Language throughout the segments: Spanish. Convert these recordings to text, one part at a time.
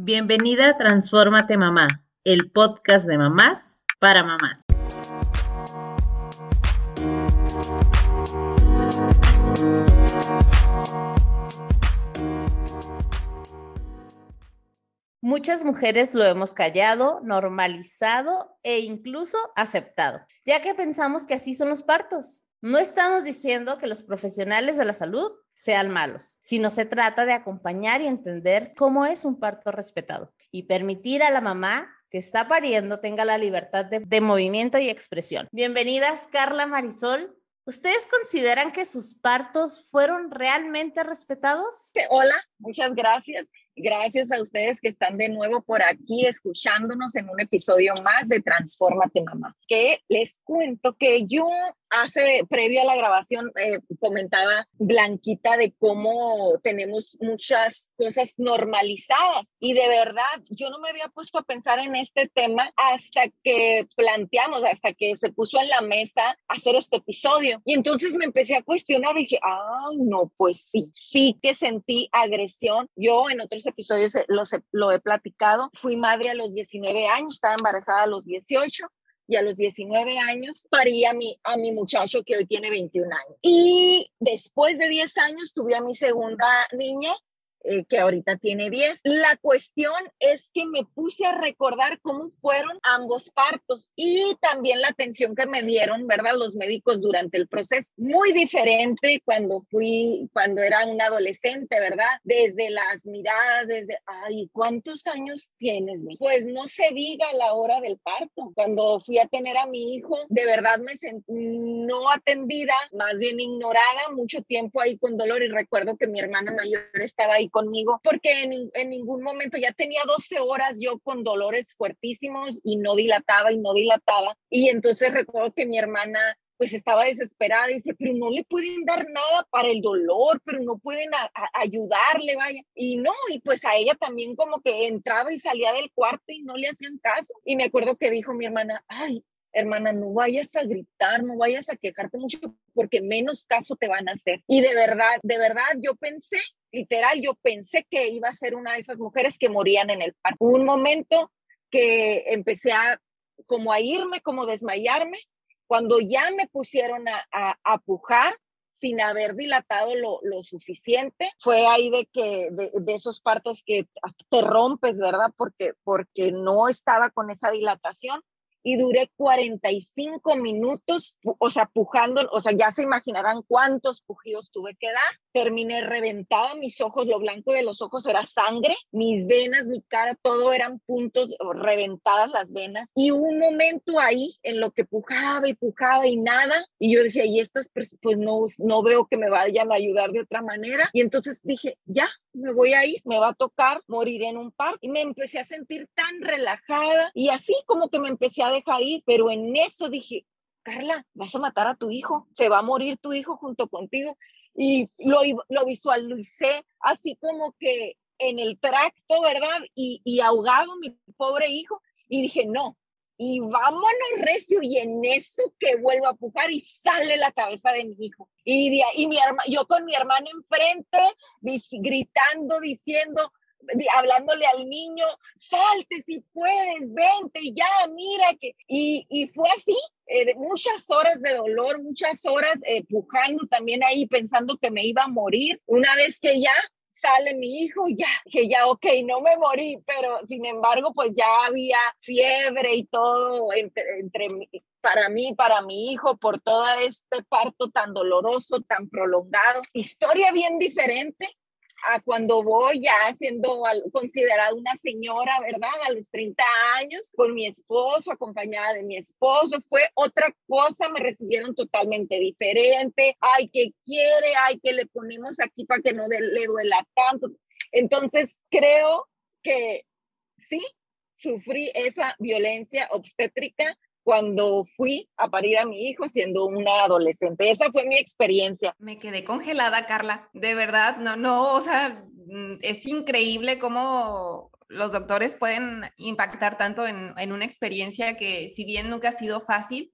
Bienvenida a Transfórmate Mamá, el podcast de mamás para mamás. Muchas mujeres lo hemos callado, normalizado e incluso aceptado, ya que pensamos que así son los partos. No estamos diciendo que los profesionales de la salud sean malos, sino se trata de acompañar y entender cómo es un parto respetado y permitir a la mamá que está pariendo tenga la libertad de, de movimiento y expresión. Bienvenidas, Carla Marisol. ¿Ustedes consideran que sus partos fueron realmente respetados? Hola, muchas gracias. Gracias a ustedes que están de nuevo por aquí escuchándonos en un episodio más de Transfórmate Mamá. Que les cuento que yo hace, previo a la grabación, eh, comentaba Blanquita de cómo tenemos muchas cosas normalizadas y de verdad yo no me había puesto a pensar en este tema hasta que planteamos, hasta que se puso en la mesa hacer este episodio. Y entonces me empecé a cuestionar y dije, ay, no, pues sí, sí que sentí agresión. Yo en otros episodios lo, lo he platicado, fui madre a los 19 años, estaba embarazada a los 18 y a los 19 años parí a mi, a mi muchacho que hoy tiene 21 años. Y después de 10 años tuve a mi segunda niña eh, que ahorita tiene 10. La cuestión es que me puse a recordar cómo fueron ambos partos y también la atención que me dieron, ¿verdad? Los médicos durante el proceso. Muy diferente cuando fui, cuando era un adolescente, ¿verdad? Desde las miradas, desde, ay, ¿cuántos años tienes? Pues no se diga la hora del parto. Cuando fui a tener a mi hijo, de verdad me sentí no atendida, más bien ignorada, mucho tiempo ahí con dolor y recuerdo que mi hermana mayor estaba ahí conmigo, porque en, en, ningún momento ya tenía 12 horas yo con dolores fuertísimos y no dilataba y no dilataba. Y entonces recuerdo que mi hermana pues estaba desesperada y dice, pero no le pueden dar nada para el dolor, pero no pueden ayudarle, vaya. Y no, y pues a ella también como que entraba y salía del cuarto y no le hacían caso. Y me acuerdo que dijo mi hermana, ay, hermana, no vayas a gritar, no vayas a quejarte mucho porque menos caso te van a hacer. Y de verdad, de verdad, yo pensé literal, yo pensé que iba a ser una de esas mujeres que morían en el parto. un momento que empecé a como a irme, como desmayarme, cuando ya me pusieron a, a, pujar sin haber dilatado lo, suficiente, fue ahí de que, de, esos partos que te rompes, ¿verdad? Porque, porque no estaba con esa dilatación y duré 45 minutos, o sea, pujando, o sea, ya se imaginarán cuántos pujidos tuve que dar. Terminé reventada, mis ojos, lo blanco de los ojos era sangre, mis venas, mi cara, todo eran puntos, reventadas las venas. Y un momento ahí en lo que pujaba y pujaba y nada, y yo decía, y estas, pues no, no veo que me vayan a ayudar de otra manera. Y entonces dije, ya, me voy a ir, me va a tocar morir en un parque. Y me empecé a sentir tan relajada y así como que me empecé a dejar ir, pero en eso dije, Carla, vas a matar a tu hijo, se va a morir tu hijo junto contigo. Y lo, lo visualicé así como que en el tracto, ¿verdad? Y, y ahogado mi pobre hijo. Y dije, no, y vámonos recio y en eso que vuelvo a pujar y sale la cabeza de mi hijo. Y, y mi yo con mi hermana enfrente, gritando, diciendo, hablándole al niño, salte si puedes, vente, ya, mira que... Y, y fue así, eh, muchas horas de dolor, muchas horas eh, pujando también ahí, pensando que me iba a morir. Una vez que ya sale mi hijo, ya, que ya, ok, no me morí, pero sin embargo, pues ya había fiebre y todo entre, entre para mí, para mi hijo, por todo este parto tan doloroso, tan prolongado. Historia bien diferente, a cuando voy ya siendo considerada una señora, ¿verdad? A los 30 años, con mi esposo, acompañada de mi esposo, fue otra cosa, me recibieron totalmente diferente, ay, que quiere, ay, que le ponemos aquí para que no le duela tanto. Entonces, creo que sí, sufrí esa violencia obstétrica cuando fui a parir a mi hijo siendo una adolescente. Esa fue mi experiencia. Me quedé congelada, Carla. De verdad, no, no, o sea, mm, es increíble cómo los doctores pueden impactar tanto en, en una experiencia que si bien nunca ha sido fácil,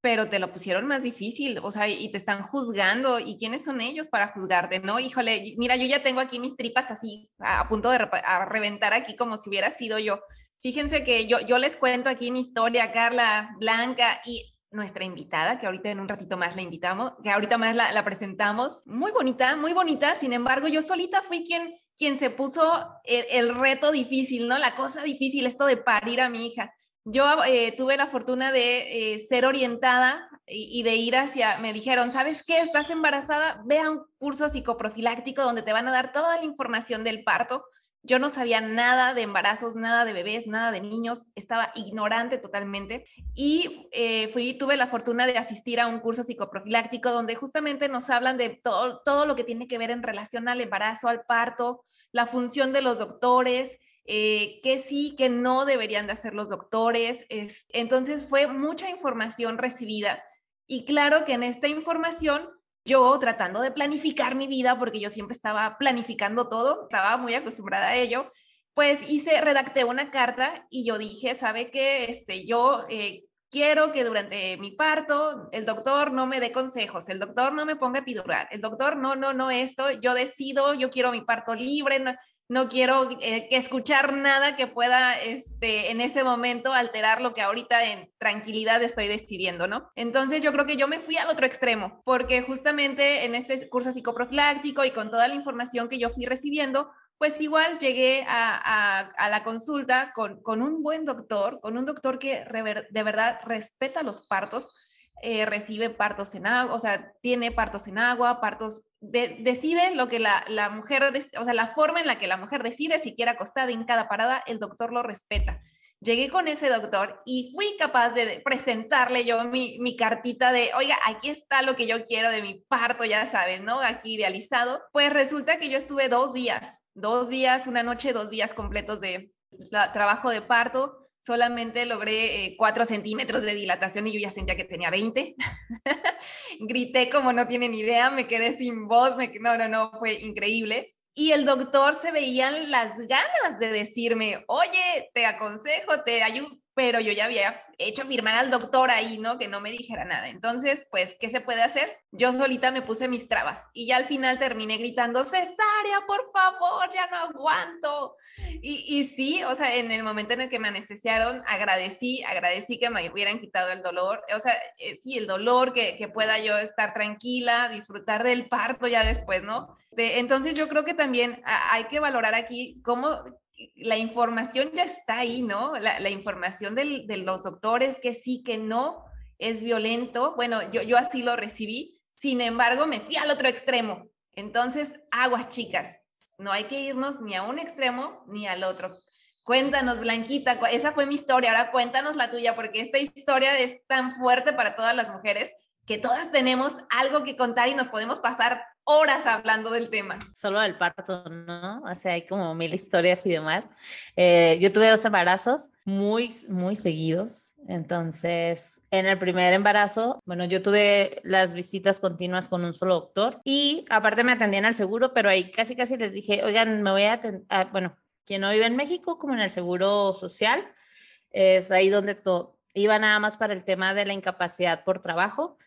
pero te lo pusieron más difícil, o sea, y te están juzgando, ¿y quiénes son ellos para juzgarte, no? Híjole, mira, yo ya tengo aquí mis tripas así, a punto de reventar aquí como si hubiera sido yo. Fíjense que yo, yo les cuento aquí mi historia, Carla, Blanca, y nuestra invitada, que ahorita en un ratito más la invitamos, que ahorita más la, la presentamos, muy bonita, muy bonita, sin embargo, yo solita fui quien, quien se puso el, el reto difícil, ¿no? La cosa difícil, esto de parir a mi hija yo eh, tuve la fortuna de eh, ser orientada y, de ir hacia, me dijeron, ¿sabes qué? Estás embarazada, ve a un curso psicoprofiláctico donde te van a dar toda la información del parto. Yo no sabía nada de embarazos, nada de bebés, nada de niños, estaba ignorante totalmente y eh, fui, tuve la fortuna de asistir a un curso psicoprofiláctico donde justamente nos hablan de todo, todo lo que tiene que ver en relación al embarazo, al parto, la función de los doctores, eh, que sí, que no deberían de hacer los doctores. Es, entonces fue mucha información recibida y claro que en esta información yo tratando de planificar mi vida, porque yo siempre estaba planificando todo, estaba muy acostumbrada a ello, pues hice, redacté una carta y yo dije, ¿sabe qué? Este, yo eh, quiero que durante mi parto el doctor no me dé consejos, el doctor no me ponga epidural, el doctor no, no, no esto, yo decido, yo quiero mi parto libre, no, no quiero eh, escuchar nada que pueda este, en ese momento alterar lo que ahorita en tranquilidad estoy decidiendo, ¿no? Entonces yo creo que yo me fui al otro extremo, porque justamente en este curso psicoprofiláctico y con toda la información que yo fui recibiendo, pues igual llegué a, la consulta con, un buen doctor, con un doctor que de verdad respeta los partos, eh, recibe partos en agua, o sea, tiene partos en agua, partos, decide lo que la, la mujer, o sea, la forma en la que la mujer decide si quiere acostada en cada parada, el doctor lo respeta. Llegué con ese doctor y fui capaz de presentarle yo mi, mi cartita de, oiga, aquí está lo que yo quiero de mi parto, ya saben, ¿no? Aquí idealizado. Pues resulta que yo estuve dos días, dos días, una noche, dos días completos de trabajo de parto solamente logré eh, cuatro centímetros de dilatación y yo ya sentía que tenía 20. Grité como no tienen idea, me quedé sin voz, me... no, no, no, fue increíble. Y el doctor se veían las ganas de decirme, oye, te aconsejo, te ayudo, pero yo ya había hecho firmar al doctor ahí, ¿no? Que no me dijera nada. Entonces, pues, ¿qué se puede hacer? Yo solita me puse mis trabas y ya al final terminé gritando, cesárea, por favor, ya no aguanto. Y, y sí, o sea, en el momento en el que me anestesiaron, agradecí, agradecí que me hubieran quitado el dolor. O sea, eh, sí, el dolor, que, que, pueda yo estar tranquila, disfrutar del parto ya después, ¿no? De, entonces, yo creo que también hay que valorar aquí cómo la información ya está ahí, ¿no? La, información de los doctores que sí, que no, es violento. Bueno, yo, así lo recibí. Sin embargo, me fui al otro extremo. Entonces, aguas chicas, no hay que irnos ni a un extremo ni al otro. Cuéntanos, Blanquita, esa fue mi historia. Ahora cuéntanos la tuya, porque esta historia es tan fuerte para todas las mujeres que todas tenemos algo que contar y nos podemos pasar horas hablando del tema. Solo del parto, ¿no? O sea, hay como mil historias y demás. Eh, yo tuve dos embarazos muy, muy seguidos. Entonces, en el primer embarazo, bueno, yo tuve las visitas continuas con un solo doctor y aparte me atendían al seguro, pero ahí casi, casi les dije, oigan, me voy a atender, ah, bueno, quien no vive en México, como en el seguro social, es ahí donde todo iba nada más para el tema de la incapacidad por trabajo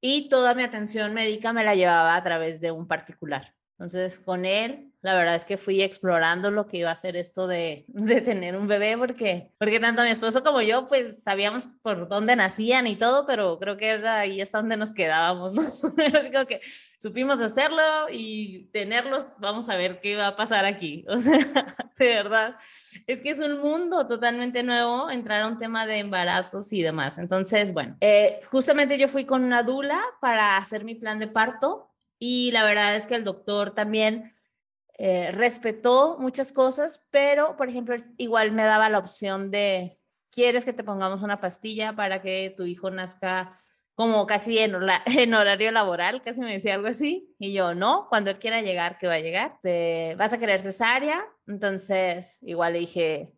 y toda mi atención médica me la llevaba a través de un particular. Entonces, con él, la verdad es que fui explorando lo que iba a ser esto de, de, tener un bebé, porque, porque tanto mi esposo como yo, pues sabíamos por dónde nacían y todo, pero creo que ahí es donde nos quedábamos, ¿no? Así que supimos hacerlo y tenerlos, vamos a ver qué va a pasar aquí. O sea, de verdad, es que es un mundo totalmente nuevo entrar a un tema de embarazos y demás. Entonces, bueno, eh, justamente yo fui con una dula para hacer mi plan de parto y la verdad es que el doctor también eh, respetó muchas cosas, pero por ejemplo, igual me daba la opción de, ¿quieres que te pongamos una pastilla para que tu hijo nazca como casi en, en horario laboral? Casi me decía algo así. Y yo, no, cuando él quiera llegar, que va a llegar. Te, ¿Vas a querer cesárea? Entonces, igual le dije,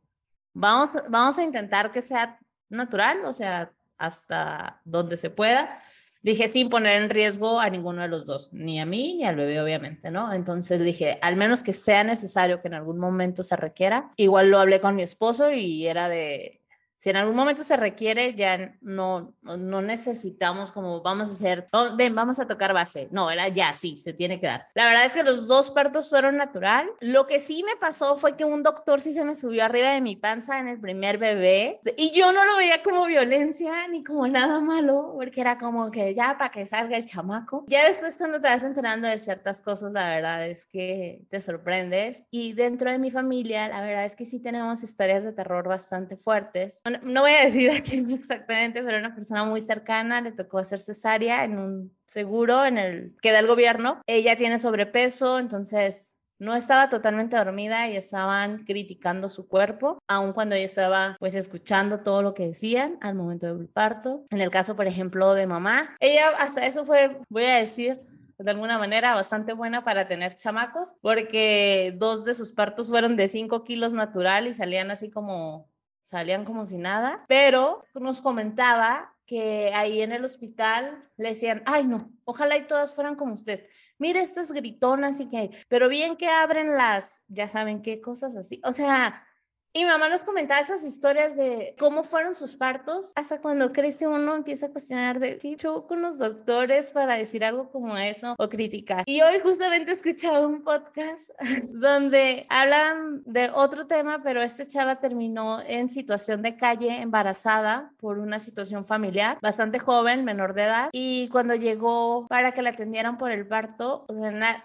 vamos, vamos a intentar que sea natural, o sea, hasta donde se pueda dije sin poner en riesgo a ninguno de los dos, ni a mí ni al bebé, obviamente, ¿no? Entonces dije, al menos que sea necesario que en algún momento se requiera. Igual lo hablé con mi esposo y era de, Si en algún momento se requiere, ya no, no necesitamos como vamos a hacer, oh, ven, vamos a tocar base. No, era ya, sí, se tiene que dar. La verdad es que los dos partos fueron natural. Lo que sí me pasó fue que un doctor sí se me subió arriba de mi panza en el primer bebé y yo no lo veía como violencia ni como nada malo, porque era como que ya para que salga el chamaco. Ya después cuando te vas enterando de ciertas cosas, la verdad es que te sorprendes. Y dentro de mi familia, la verdad es que sí tenemos historias de terror bastante fuertes no voy a decir aquí exactamente, pero una persona muy cercana le tocó hacer cesárea en un seguro en el que da el gobierno. Ella tiene sobrepeso, entonces no estaba totalmente dormida y estaban criticando su cuerpo, aun cuando ella estaba pues escuchando todo lo que decían al momento del parto. En el caso, por ejemplo, de mamá, ella hasta eso fue, voy a decir, de alguna manera bastante buena para tener chamacos, porque dos de sus partos fueron de 5 kilos natural y salían así como salían como si nada, pero nos comentaba que ahí en el hospital le decían, ay no, ojalá y todas fueran como usted. Mire estas gritonas y que, pero bien que abren las, ya saben qué cosas así. O sea, y mamá nos comentaba esas historias de cómo fueron sus partos. Hasta cuando crece uno empieza a cuestionar de qué show con los doctores para decir algo como eso o criticar. Y hoy justamente he escuchado un podcast donde hablan de otro tema, pero este chava terminó en situación de calle, embarazada por una situación familiar, bastante joven, menor de edad. Y cuando llegó para que la atendieran por el parto,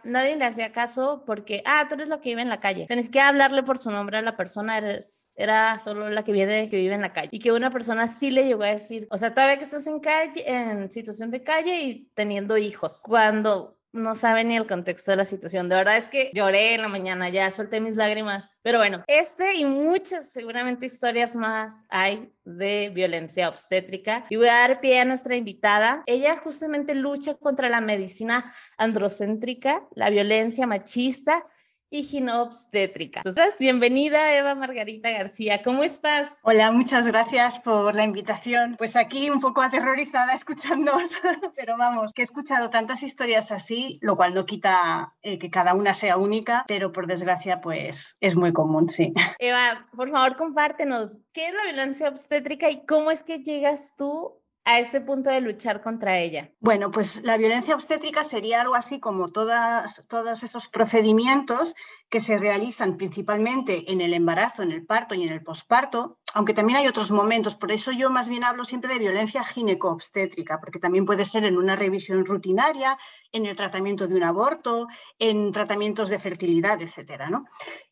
nadie le hacía caso porque, ah, tú eres la que vive en la calle. Tenés que hablarle por su nombre a la persona era solo la que viene, que vive en la calle. Y que una persona sí le llegó a decir, o sea, todavía que estás en calle, en situación de calle y teniendo hijos, cuando no sabe ni el contexto de la situación. De verdad es que lloré en la mañana, ya solté mis lágrimas. Pero bueno, este y muchas seguramente historias más hay de violencia obstétrica. Y voy a dar pie a nuestra invitada. Ella justamente lucha contra la medicina androcéntrica, la violencia machista y ginobstétrica. Entonces, bienvenida Eva Margarita García, ¿cómo estás? Hola, muchas gracias por la invitación. Pues aquí un poco aterrorizada escuchándonos, pero vamos, que he escuchado tantas historias así, lo cual no quita eh, que cada una sea única, pero por desgracia pues es muy común, sí. Eva, por favor compártenos, ¿qué es la violencia obstétrica y cómo es que llegas tú a este punto de luchar contra ella? Bueno, pues la violencia obstétrica sería algo así como todas, todos esos procedimientos que se realizan principalmente en el embarazo, en el parto y en el posparto, aunque también hay otros momentos. Por eso yo más bien hablo siempre de violencia gineco-obstétrica, porque también puede ser en una revisión rutinaria, en el tratamiento de un aborto, en tratamientos de fertilidad, etcétera, ¿no?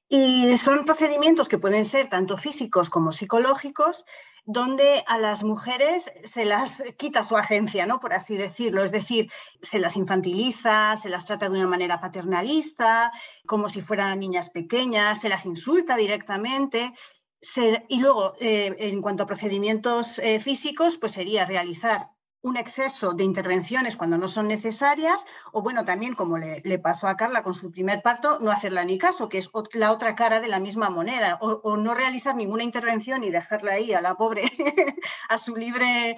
Y son procedimientos que pueden ser tanto físicos como psicológicos donde a las mujeres se las quita su agencia, ¿no? Por así decirlo. Es decir, se las infantiliza, se las trata de una manera paternalista, como si fueran niñas pequeñas, se las insulta directamente. y luego, eh, en cuanto a procedimientos eh, físicos, pues sería realizar un exceso de intervenciones cuando no son necesarias, o bueno, también como le, pasó a Carla con su primer parto, no hacerla ni caso, que es la otra cara de la misma moneda, o, no realizar ninguna intervención y dejarla ahí a la pobre a su libre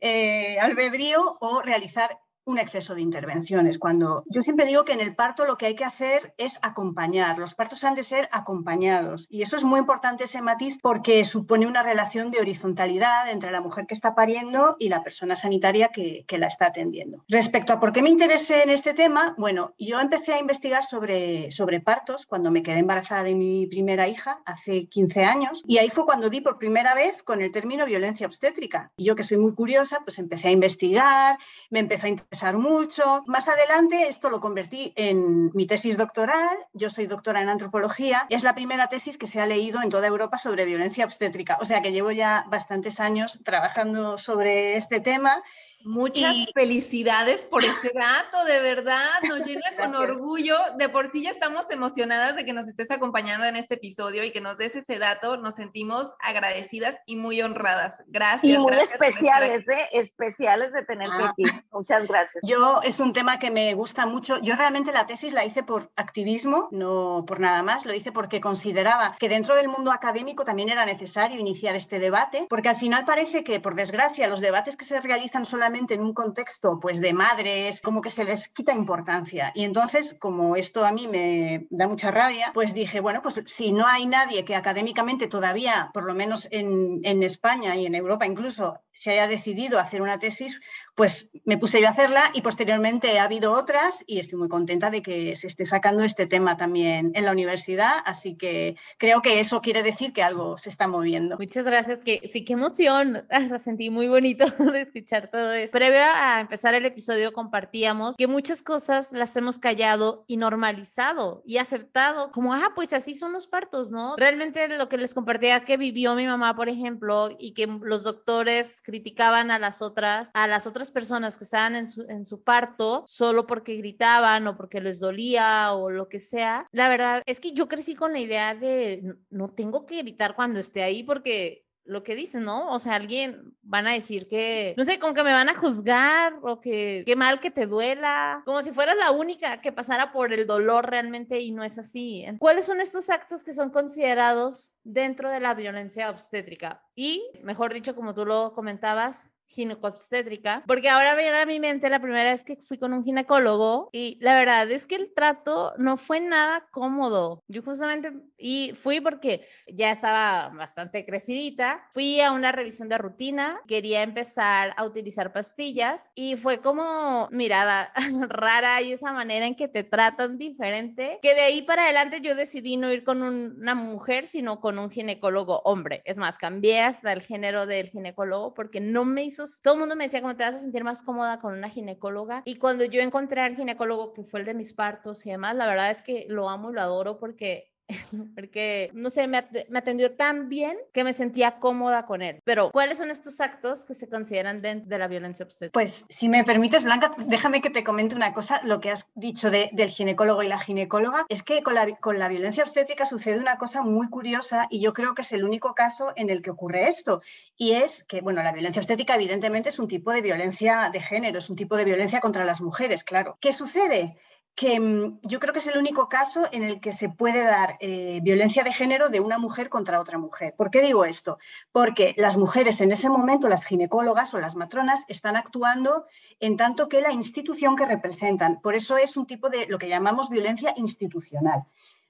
eh, albedrío, o realizar un exceso de intervenciones. Cuando yo siempre digo que en el parto lo que hay que hacer es acompañar. Los partos han de ser acompañados y eso es muy importante ese matiz porque supone una relación de horizontalidad entre la mujer que está pariendo y la persona sanitaria que, la está atendiendo. Respecto a por qué me interesé en este tema, bueno, yo empecé a investigar sobre, sobre partos cuando me quedé embarazada de mi primera hija hace 15 años y ahí fue cuando di por primera vez con el término violencia obstétrica. Y yo que soy muy curiosa, pues empecé a investigar, me empecé a interesar mucho. Más adelante esto lo convertí en mi tesis doctoral. Yo soy doctora en antropología. Es la primera tesis que se ha leído en toda Europa sobre violencia obstétrica. O sea que llevo ya bastantes años trabajando sobre este tema Muchas felicidades por ese dato, de verdad, nos llena con orgullo. De por sí ya estamos emocionadas de que nos estés acompañando en este episodio y que nos des ese dato. Nos sentimos agradecidas y muy honradas. Gracias. Y muy especiales, ¿eh? Especiales de tenerte ah. aquí. Muchas gracias. Yo es un tema que me gusta mucho. Yo realmente la tesis la hice por activismo, no por nada más. Lo hice porque consideraba que dentro del mundo académico también era necesario iniciar este debate, porque al final parece que, por desgracia, los debates que se realizan solamente en un contexto pues de madres, como que se les quita importancia. Y entonces, como esto a mí me da mucha rabia, pues dije, bueno, pues si no hay nadie que académicamente todavía, por lo menos en, en España y en Europa incluso, se haya decidido hacer una tesis, pues me puse yo a hacerla y posteriormente ha habido otras y estoy muy contenta de que se esté sacando este tema también en la universidad, así que creo que eso quiere decir que algo se está moviendo. Muchas gracias, que sí, qué emoción, hasta sentí muy bonito de escuchar todo eso. Previo a empezar el episodio compartíamos que muchas cosas las hemos callado y normalizado y aceptado, como, ah, pues así son los partos, ¿no? Realmente lo que les compartía que vivió mi mamá, por ejemplo, y que los doctores criticaban a las otras, a las otras personas que estaban en su, en su parto solo porque gritaban o porque les dolía o lo que sea. La verdad es que yo crecí con la idea de no tengo que gritar cuando esté ahí porque lo que dicen, ¿no? O sea, alguien van a decir que, no sé, como que me van a juzgar o que qué mal que te duela, como si fueras la única que pasara por el dolor realmente y no es así. ¿Cuáles son estos actos que son considerados dentro de la violencia obstétrica? Y, mejor dicho, como tú lo comentabas, ginecobstétrica, porque ahora viene a mi mente la primera vez que fui con un ginecólogo y la verdad es que el trato no fue nada cómodo. Yo justamente, y fui porque ya estaba bastante crecidita, fui a una revisión de rutina, quería empezar a utilizar pastillas y fue como mirada rara y esa manera en que te tratan diferente, que de ahí para adelante yo decidí no ir con una mujer, sino con un ginecólogo hombre. Es más, cambié hasta el género del ginecólogo porque no me hizo todo el mundo me decía cómo te vas a sentir más cómoda con una ginecóloga. Y cuando yo encontré al ginecólogo que fue el de mis partos y demás, la verdad es que lo amo y lo adoro porque porque, no sé, me, atendió tan bien que me sentía cómoda con él. Pero, ¿cuáles son estos actos que se consideran dentro de la violencia obstétrica? Pues, si me permites, Blanca, déjame que te comente una cosa. Lo que has dicho del ginecólogo y la ginecóloga es que con la, con la violencia obstétrica sucede una cosa muy curiosa y yo creo que es el único caso en el que ocurre esto. Y es que, bueno, la violencia obstétrica evidentemente es un tipo de violencia de género, es un tipo de violencia contra las mujeres, claro. ¿Qué sucede? Que mm, yo creo que es el único caso en el que se puede dar eh, violencia de género de una mujer contra otra mujer. ¿Por qué digo esto? Porque las mujeres en ese momento, las ginecólogas o las matronas, están actuando en tanto que la institución que representan. Por eso es un tipo de lo que llamamos violencia institucional.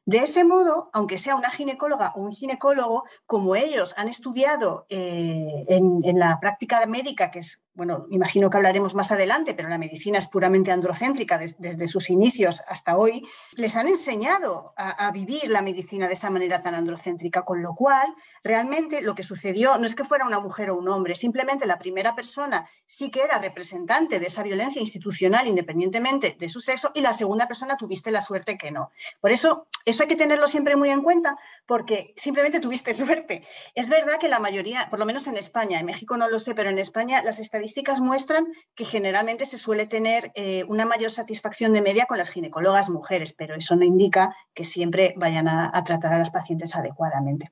De ese modo, aunque sea una ginecóloga o un ginecólogo, como ellos han estudiado eh, en, en, la práctica médica, que es bueno, imagino que hablaremos más adelante, pero la medicina es puramente androcéntrica desde sus inicios hasta hoy, les han enseñado a, vivir la medicina de esa manera tan androcéntrica, con lo cual realmente lo que sucedió no es que fuera una mujer o un hombre, simplemente la primera persona sí que era representante de esa violencia institucional independientemente de su sexo y la segunda persona tuviste la suerte que no. Por eso, eso hay que tenerlo siempre muy en cuenta porque simplemente tuviste suerte. Es verdad que la mayoría, por lo menos en España, en México no lo sé, pero en España las estadísticas estadísticas muestran que generalmente se suele tener eh, una mayor satisfacción de media con las ginecólogas mujeres, pero eso no indica que siempre vayan a tratar a las pacientes adecuadamente.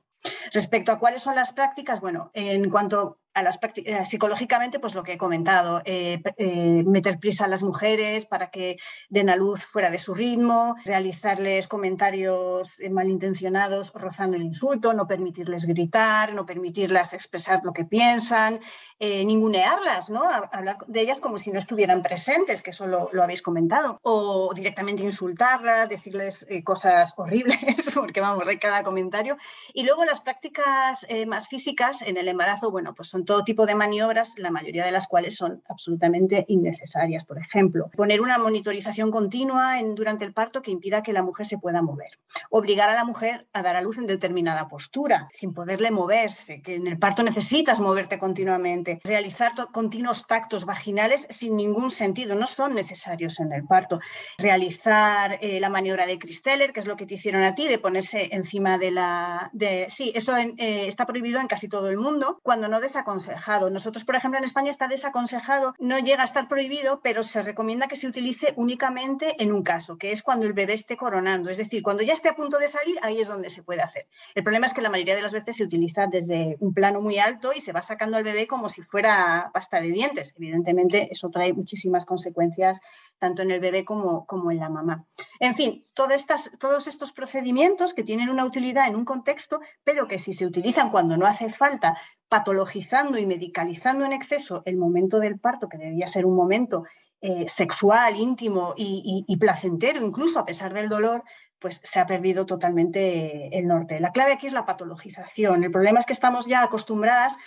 Respecto a cuáles son las prácticas, bueno, en cuanto eh, psicológicamente, pues lo que he comentado, eh, eh, meter prisa a las mujeres para que den a luz fuera de su ritmo, realizarles comentarios malintencionados rozando el insulto, no permitirles gritar, no permitirlas expresar lo que piensan, ningunearlas, ¿no? hablar de ellas como si no estuvieran presentes, que eso lo, habéis comentado, o directamente insultarlas, decirles cosas horribles, porque vamos, hay cada comentario. Y luego las prácticas más físicas en el embarazo, bueno, pues son todo tipo de maniobras, la mayoría de las cuales son absolutamente innecesarias. Por ejemplo, poner una monitorización continua en, durante el parto que impida que la mujer se pueda mover. Obligar a la mujer a dar a luz en determinada postura, sin poderle moverse, que en el parto necesitas moverte continuamente. Realizar continuos tactos vaginales sin ningún sentido, no son necesarios en el parto. Realizar eh, la maniobra de Christeller, que es lo que te hicieron a ti, de ponerse encima de la... De, sí, eso eh, está prohibido en casi todo el mundo. Cuando no desaconsejamos nosotros, por ejemplo, en España está desaconsejado, no llega a estar prohibido, pero se recomienda que se utilice únicamente en un caso, que es cuando el bebé esté coronando. Es decir, cuando ya esté a punto de salir, ahí es donde se puede hacer. El problema es que la mayoría de las veces se utiliza desde un plano muy alto y se va sacando al bebé como si fuera pasta de dientes. Evidentemente, eso trae muchísimas consecuencias tanto en el bebé como, como en la mamá. En fin, todas estas, todos estos procedimientos que tienen una utilidad en un contexto, pero que si se utilizan cuando no hace falta patologizando y medicalizando en exceso el momento del parto, que debería ser un momento eh, sexual, íntimo y, placentero, incluso a pesar del dolor, pues se ha perdido totalmente el norte. La clave aquí es la patologización. El problema es que estamos ya acostumbradas,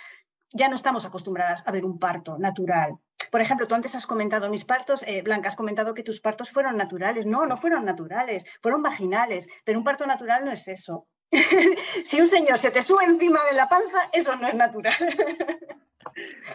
ya no estamos acostumbradas a ver un parto natural. Por ejemplo, tú antes has comentado mis partos, eh, Blanca, has comentado que tus partos fueron naturales. No, no fueron naturales, fueron vaginales, pero un parto natural no es eso. si un señor se te sube encima de la panza, eso no es natural.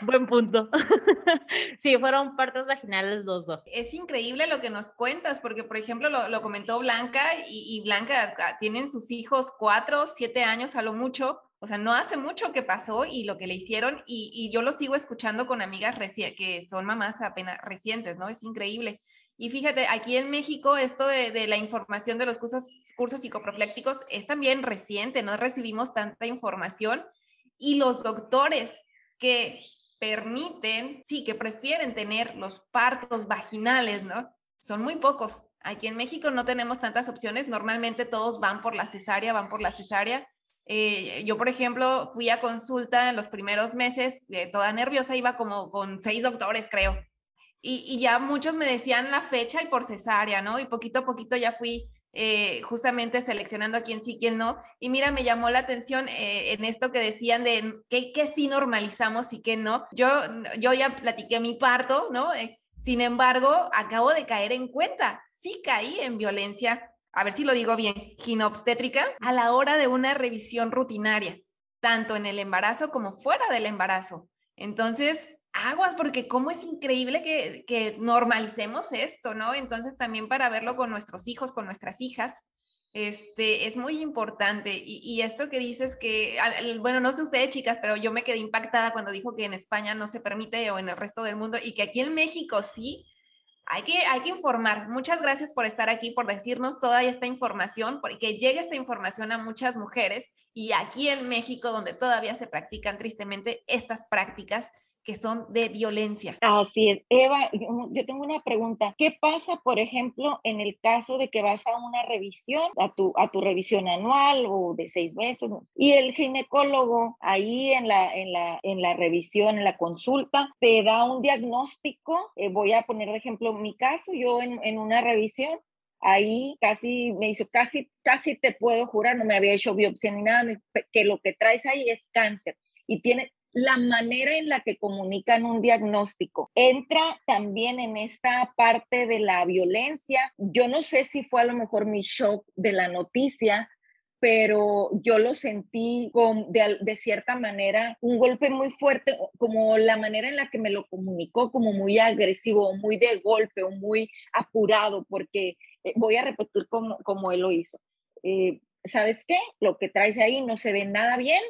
Buen punto. sí, fueron partos vaginales los dos. Es increíble lo que nos cuentas, porque por ejemplo lo, comentó Blanca y, y, Blanca ah, tienen sus hijos cuatro, siete años a lo mucho. O sea, no hace mucho que pasó y lo que le hicieron, y, yo lo sigo escuchando con amigas que son mamás apenas recientes, ¿no? Es increíble. Y fíjate, aquí en México esto de, la información de los cursos, cursos psicoproflécticos es también reciente, no recibimos tanta información y los doctores que permiten, sí, que prefieren tener los partos vaginales, ¿no? Son muy pocos. Aquí en México no tenemos tantas opciones, normalmente todos van por la cesárea, van por la cesárea eh, yo, por ejemplo, fui a consulta en los primeros meses, eh, toda nerviosa, iba como con seis doctores, creo. Y, ya muchos me decían la fecha y por cesárea, ¿no? Y poquito a poquito ya fui eh, justamente seleccionando a quién sí, quién no. Y mira, me llamó la atención en esto que decían de qué, sí normalizamos y qué no. Yo, yo ya platiqué mi parto, ¿no? sin embargo, acabo de caer en cuenta, sí caí en violencia a ver si lo digo bien, ginobstétrica, a la hora de una revisión rutinaria, tanto en el embarazo como fuera del embarazo. Entonces, aguas, porque cómo es increíble que, normalicemos esto, ¿no? Entonces, también para verlo con nuestros hijos, con nuestras hijas, este, es muy importante. Y, y, esto que dices que, bueno, no sé ustedes chicas, pero yo me quedé impactada cuando dijo que en España no se permite o en el resto del mundo y que aquí en México sí hay que, hay que informar. Muchas gracias por estar aquí, por decirnos toda esta información, porque llegue esta información a muchas mujeres y aquí en México, donde todavía se practican tristemente estas prácticas, que son de violencia. Así es. Eva, yo tengo una pregunta. ¿Qué pasa, por ejemplo, en el caso de que vas a una revisión, a tu, a tu revisión anual o de seis meses, y el ginecólogo ahí en la, en la, en la revisión, en la consulta, te da un diagnóstico? Eh, voy a poner de ejemplo mi caso, yo en, en una revisión ahí casi me hizo, casi, casi te puedo jurar, no me había hecho biopsia ni nada, que lo que traes ahí es cáncer y tiene la manera en la que comunican un diagnóstico. Entra también en esta parte de la violencia. Yo no sé si fue a lo mejor mi shock de la noticia, pero yo lo sentí con, de, cierta manera un golpe muy fuerte, como la manera en la que me lo comunicó, como muy agresivo, muy de golpe muy apurado, porque eh, voy a repetir como, como él lo hizo. Eh, ¿Sabes qué? Lo que traes ahí no se ve nada bien,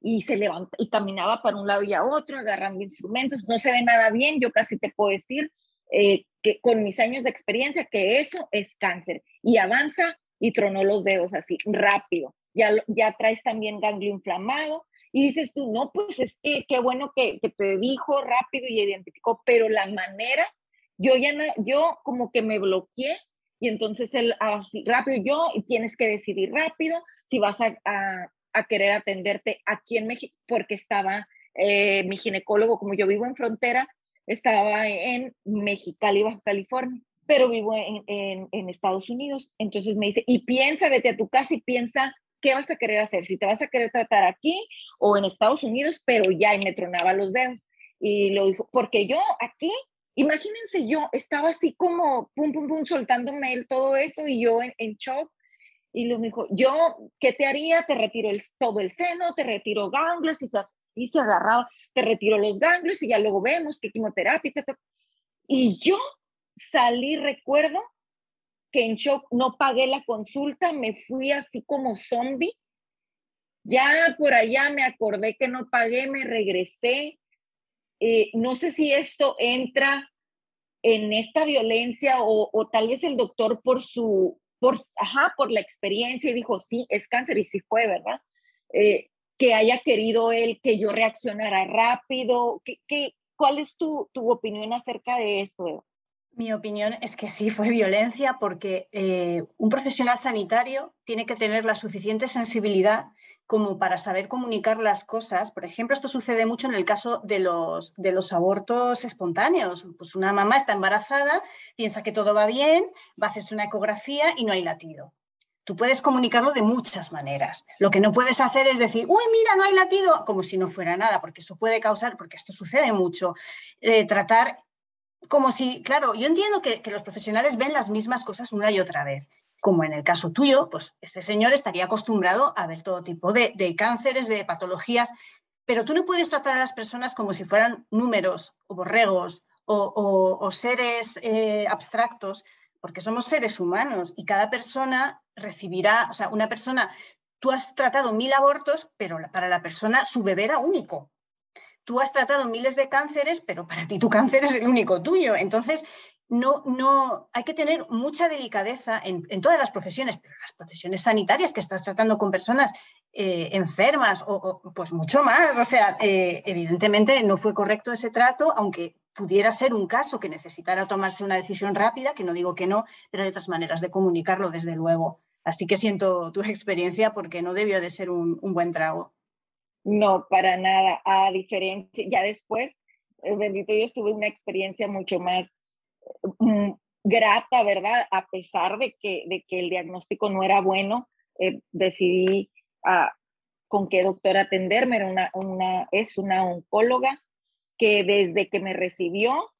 y se levanta y caminaba para un lado y a otro agarrando instrumentos. No se ve nada bien, yo casi te puedo decir eh, que con mis años de experiencia que eso es cáncer y avanza y tronó los dedos así rápido. Ya, ya traes también ganglio inflamado y dices tú, no, pues es que qué bueno que, que te dijo rápido y identificó, pero la manera, yo ya no, yo como que me bloqueé y entonces él así rápido, yo y tienes que decidir rápido si vas a a querer atenderte aquí en México porque estaba eh, mi ginecólogo, como yo vivo en frontera, estaba en Mexicali, Baja California, pero vivo en, en, Estados Unidos. Entonces me dice, y piensa, vete a tu casa y piensa qué vas a querer hacer, si te vas a querer tratar aquí o en Estados Unidos, pero ya, y me tronaba los dedos. Y lo dijo, porque yo aquí, imagínense, yo estaba así como, pum, pum, pum, soltándome todo eso y yo en, en shock y lo dijo, yo, ¿qué te haría? Te retiro el, todo el seno, te retiro ganglios, y si se agarraba, te retiro los ganglios y ya luego vemos qué quimioterapia. Y yo salí, recuerdo, que en shock no pagué la consulta, me fui así como zombie. Ya por allá me acordé que no pagué, me regresé. Eh, no sé si esto entra en esta violencia o, o, tal vez el doctor por su por, ajá, por la experiencia y dijo, sí, es cáncer y sí fue, ¿verdad? Eh, que haya querido él que yo reaccionara rápido. ¿Qué, qué, cuál es tu, tu, opinión acerca de esto? Mi opinión es que sí fue violencia porque eh, un profesional sanitario tiene que tener la suficiente sensibilidad como para saber comunicar las cosas. Por ejemplo, esto sucede mucho en el caso de los, de los abortos espontáneos. Pues una mamá está embarazada, piensa que todo va bien, va a hacerse una ecografía y no hay latido. Tú puedes comunicarlo de muchas maneras. Lo que no puedes hacer es decir, uy, mira, no hay latido, como si no fuera nada, porque eso puede causar, porque esto sucede mucho, eh, tratar como si, claro, yo entiendo que, los profesionales ven las mismas cosas una y otra vez. Como en el caso tuyo, pues este señor estaría acostumbrado a ver todo tipo de, cánceres, de patologías, pero tú no puedes tratar a las personas como si fueran números o borregos o, seres eh, abstractos, porque somos seres humanos y cada persona recibirá, o sea, una persona, tú has tratado mil abortos, pero para la persona su bebé era único. Tú has tratado miles de cánceres, pero para ti tu cáncer es el único tuyo. Entonces, no, no, hay que tener mucha delicadeza en, todas las profesiones, pero las profesiones sanitarias que estás tratando con personas eh, enfermas o, pues mucho más. O sea, eh, evidentemente no fue correcto ese trato, aunque pudiera ser un caso que necesitara tomarse una decisión rápida, que no digo que no, pero hay otras maneras de comunicarlo, desde luego. Así que siento tu experiencia porque no debió de ser un, buen trago. No, para nada. A diferencia, ya después, eh, bendito Dios, tuve una experiencia mucho más grata, ¿verdad? A pesar de que, de que el diagnóstico no era bueno, eh, decidí ah, con qué doctor atenderme. Era una, una, es una oncóloga que desde que me recibió,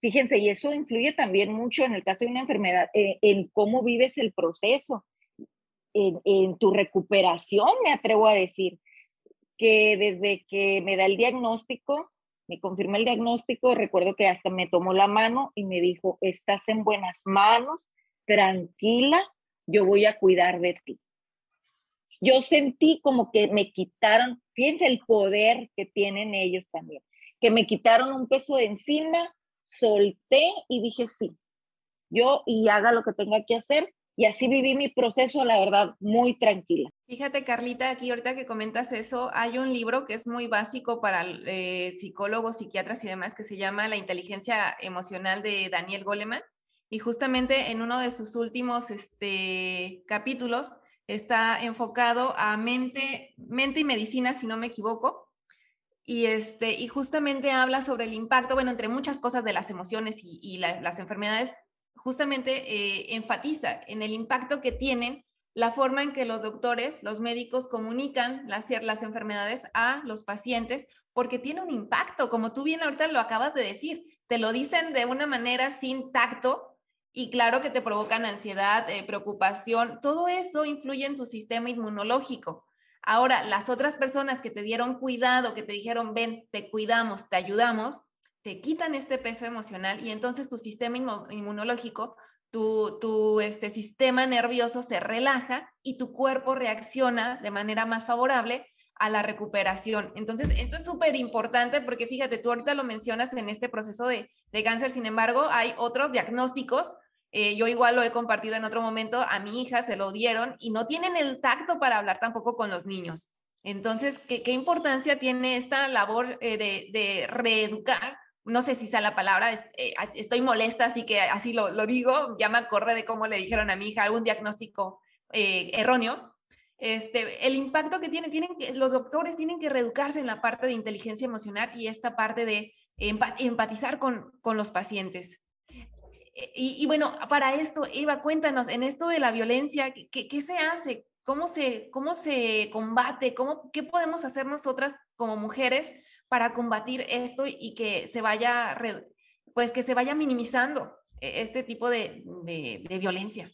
fíjense, y eso influye también mucho en el caso de una enfermedad, eh, en cómo vives el proceso, en, tu recuperación, me atrevo a decir, que desde que me da el diagnóstico, me confirma el diagnóstico, recuerdo que hasta me tomó la mano y me dijo, estás en buenas manos, tranquila, yo voy a cuidar de ti. Yo sentí como que me quitaron, fíjense el poder que tienen ellos también que me quitaron un peso de encima, solté y dije sí, yo y haga lo que tenga que hacer. Y así viví mi proceso, la verdad, muy tranquila. Fíjate, Carlita, aquí ahorita que comentas eso, hay un libro que es muy básico para eh, psicólogos, psiquiatras y demás, que se llama La inteligencia emocional de Daniel Goleman. Y justamente en uno de sus últimos este, capítulos está enfocado a mente, mente y medicina, si no me equivoco, y, este, y justamente habla sobre el impacto, bueno, entre muchas cosas de las emociones y, las enfermedades, justamente eh, enfatiza en el impacto que tienen la forma en que los doctores, los médicos comunican las, las enfermedades a los pacientes, porque tiene un impacto, como tú bien ahorita lo acabas de decir, te lo dicen de una manera sin tacto y claro que te provocan ansiedad, eh, preocupación, todo eso influye en tu sistema inmunológico. Ahora, las otras personas que te dieron cuidado, que te dijeron, ven, te cuidamos, te ayudamos, te quitan este peso emocional y entonces tu sistema inmunológico, tu, tu este, sistema nervioso se relaja y tu cuerpo reacciona de manera más favorable a la recuperación. Entonces, esto es súper importante porque fíjate, tú ahorita lo mencionas en este proceso de, de cáncer, sin embargo, hay otros diagnósticos eh, yo igual lo he compartido en otro momento, a mi hija se lo dieron y no tienen el tacto para hablar tampoco con los niños. Entonces, ¿qué, importancia tiene esta labor eh, de, reeducar? No sé si sea la palabra, eh, estoy molesta, así que así lo, digo, ya me acordé de cómo le dijeron a mi hija algún diagnóstico erróneo. Este, el impacto que tiene, tienen que, los doctores tienen que reeducarse en la parte de inteligencia emocional y esta parte de empatizar con, con los pacientes. Eh, y, bueno, para esto, Eva, cuéntanos, en esto de la violencia, ¿qué, qué se hace? ¿Cómo se, ¿Cómo se combate? ¿Cómo, ¿Qué podemos hacer nosotras como mujeres para combatir esto y que se vaya, pues que se vaya minimizando e, este tipo de, de, de violencia?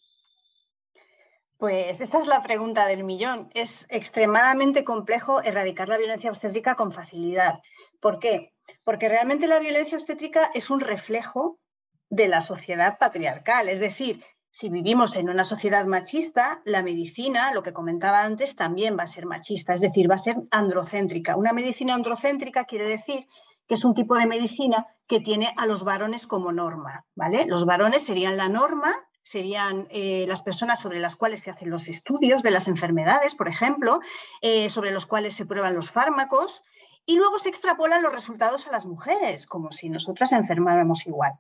Pues esa es la pregunta del millón. Es extremadamente complejo erradicar la violencia obstétrica con facilidad. ¿Por qué? Porque realmente la violencia obstétrica es un reflejo de la sociedad patriarcal. Es decir, si vivimos en una sociedad machista, la medicina, lo que comentaba antes, también va a ser machista, es decir, va a ser androcéntrica. Una medicina androcéntrica quiere decir que es un tipo de medicina que tiene a los varones como norma, ¿vale? Los varones serían la norma, serían eh, las personas sobre las cuales se hacen los estudios de las enfermedades, por ejemplo, eh, sobre los cuales se prueban los fármacos, y luego se extrapolan los resultados a las mujeres, como si nosotras enfermáramos igual.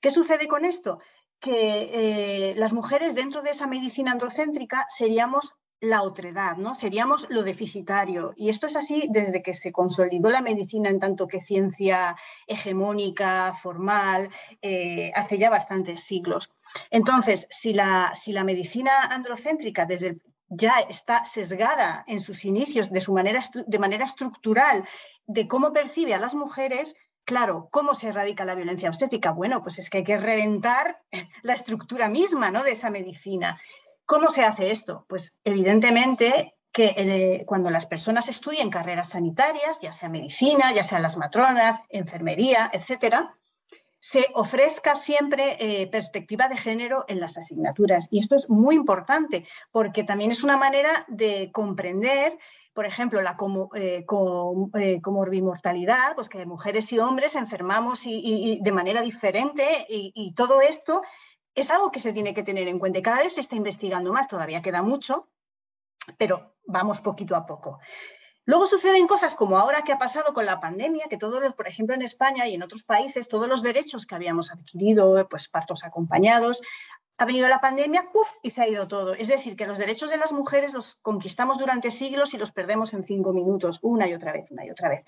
¿Qué sucede con esto? Que eh, las mujeres dentro de esa medicina androcéntrica seríamos la otredad, ¿no? Seríamos lo deficitario. Y esto es así desde que se consolidó la medicina en tanto que ciencia hegemónica, formal, eh, hace ya bastantes siglos. Entonces, si la, si la medicina androcéntrica desde ya está sesgada en sus inicios de, su manera, de manera estructural de cómo percibe a las mujeres, Claro, ¿cómo se erradica la violencia obstétrica? Bueno, pues es que hay que reventar la estructura misma ¿no? de esa medicina. ¿Cómo se hace esto? Pues evidentemente que eh, cuando las personas estudien carreras sanitarias, ya sea medicina, ya sea las matronas, enfermería, etcétera, se ofrezca siempre eh, perspectiva de género en las asignaturas. Y esto es muy importante porque también es una manera de comprender, por ejemplo, la eh, comorbimortalidad, pues que mujeres y hombres enfermamos y, de manera diferente y todo esto es algo que se tiene que tener en cuenta cada vez se está investigando más, todavía queda mucho, pero vamos poquito a poco. Luego suceden cosas como ahora que ha pasado con la pandemia, que todos, por ejemplo, en España y en otros países, todos los derechos que habíamos adquirido, pues partos acompañados, ha venido la pandemia ¡puf! y se ha ido todo. Es decir, que los derechos de las mujeres los conquistamos durante siglos y los perdemos en cinco minutos, una y otra vez, una y otra vez.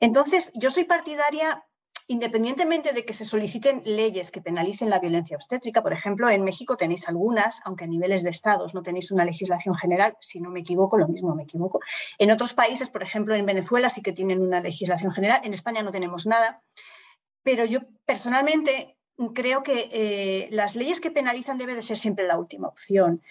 Entonces, yo soy partidaria Independientemente de que se soliciten leyes que penalicen la violencia obstétrica, por ejemplo, en México tenéis algunas, aunque a niveles de estados no tenéis una legislación general, si no me equivoco, lo mismo me equivoco. En otros países, por ejemplo, en Venezuela sí que tienen una legislación general, en España no tenemos nada, pero yo personalmente creo que eh, las leyes que penalizan debe de ser siempre la última opción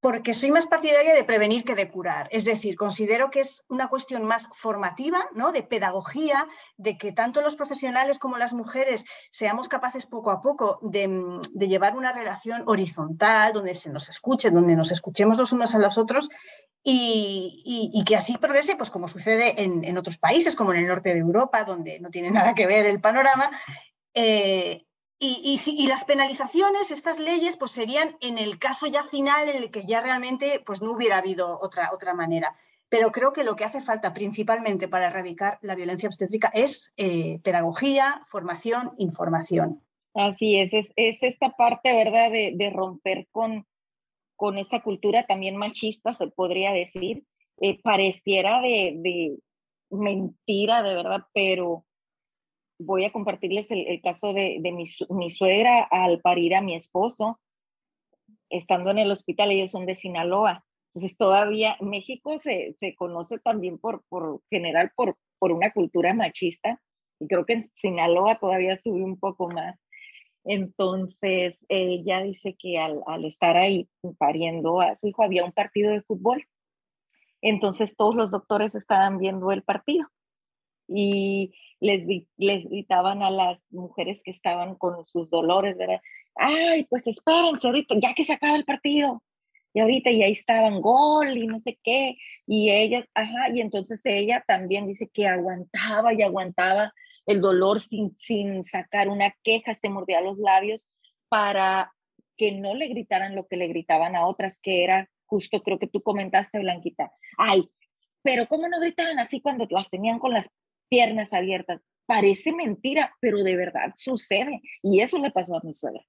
porque soy más partidaria de prevenir que de curar. Es decir, considero que es una cuestión más formativa, ¿no? de pedagogía, de que tanto los profesionales como las mujeres seamos capaces poco a poco de, llevar una relación horizontal, donde se nos escuche, donde nos escuchemos los unos a los otros y, que así progrese, pues como sucede en, otros países, como en el norte de Europa, donde no tiene nada que ver el panorama. Eh, y, las penalizaciones, estas leyes, pues serían en el caso ya final en el que ya realmente pues no hubiera habido otra, otra manera. Pero creo que lo que hace falta principalmente para erradicar la violencia obstétrica es eh, pedagogía, formación, información. Así es, es, esta parte, ¿verdad?, de, romper con, con esta cultura también machista, se podría decir. Eh, pareciera de, de mentira, de verdad, pero voy a compartirles el, caso de, mi, suegra al parir a mi esposo, estando en el hospital, ellos son de Sinaloa. Entonces todavía México se, conoce también por, por general por, por una cultura machista y creo que en Sinaloa todavía sube un poco más. Entonces ella dice que al, al estar ahí pariendo a su hijo había un partido de fútbol. Entonces todos los doctores estaban viendo el partido y les, gritaban a las mujeres que estaban con sus dolores, ¿verdad? Ay, pues espérense ahorita, ya que se acaba el partido. Y ahorita y ahí estaban gol y no sé qué. Y ellas, ajá, y entonces ella también dice que aguantaba y aguantaba el dolor sin, sin sacar una queja, se mordía los labios para que no le gritaran lo que le gritaban a otras, que era justo, creo que tú comentaste, Blanquita. Ay, pero ¿cómo no gritaban así cuando las tenían con las piernas abiertas. Parece mentira, pero de verdad sucede. Y eso le pasó a mi suegra.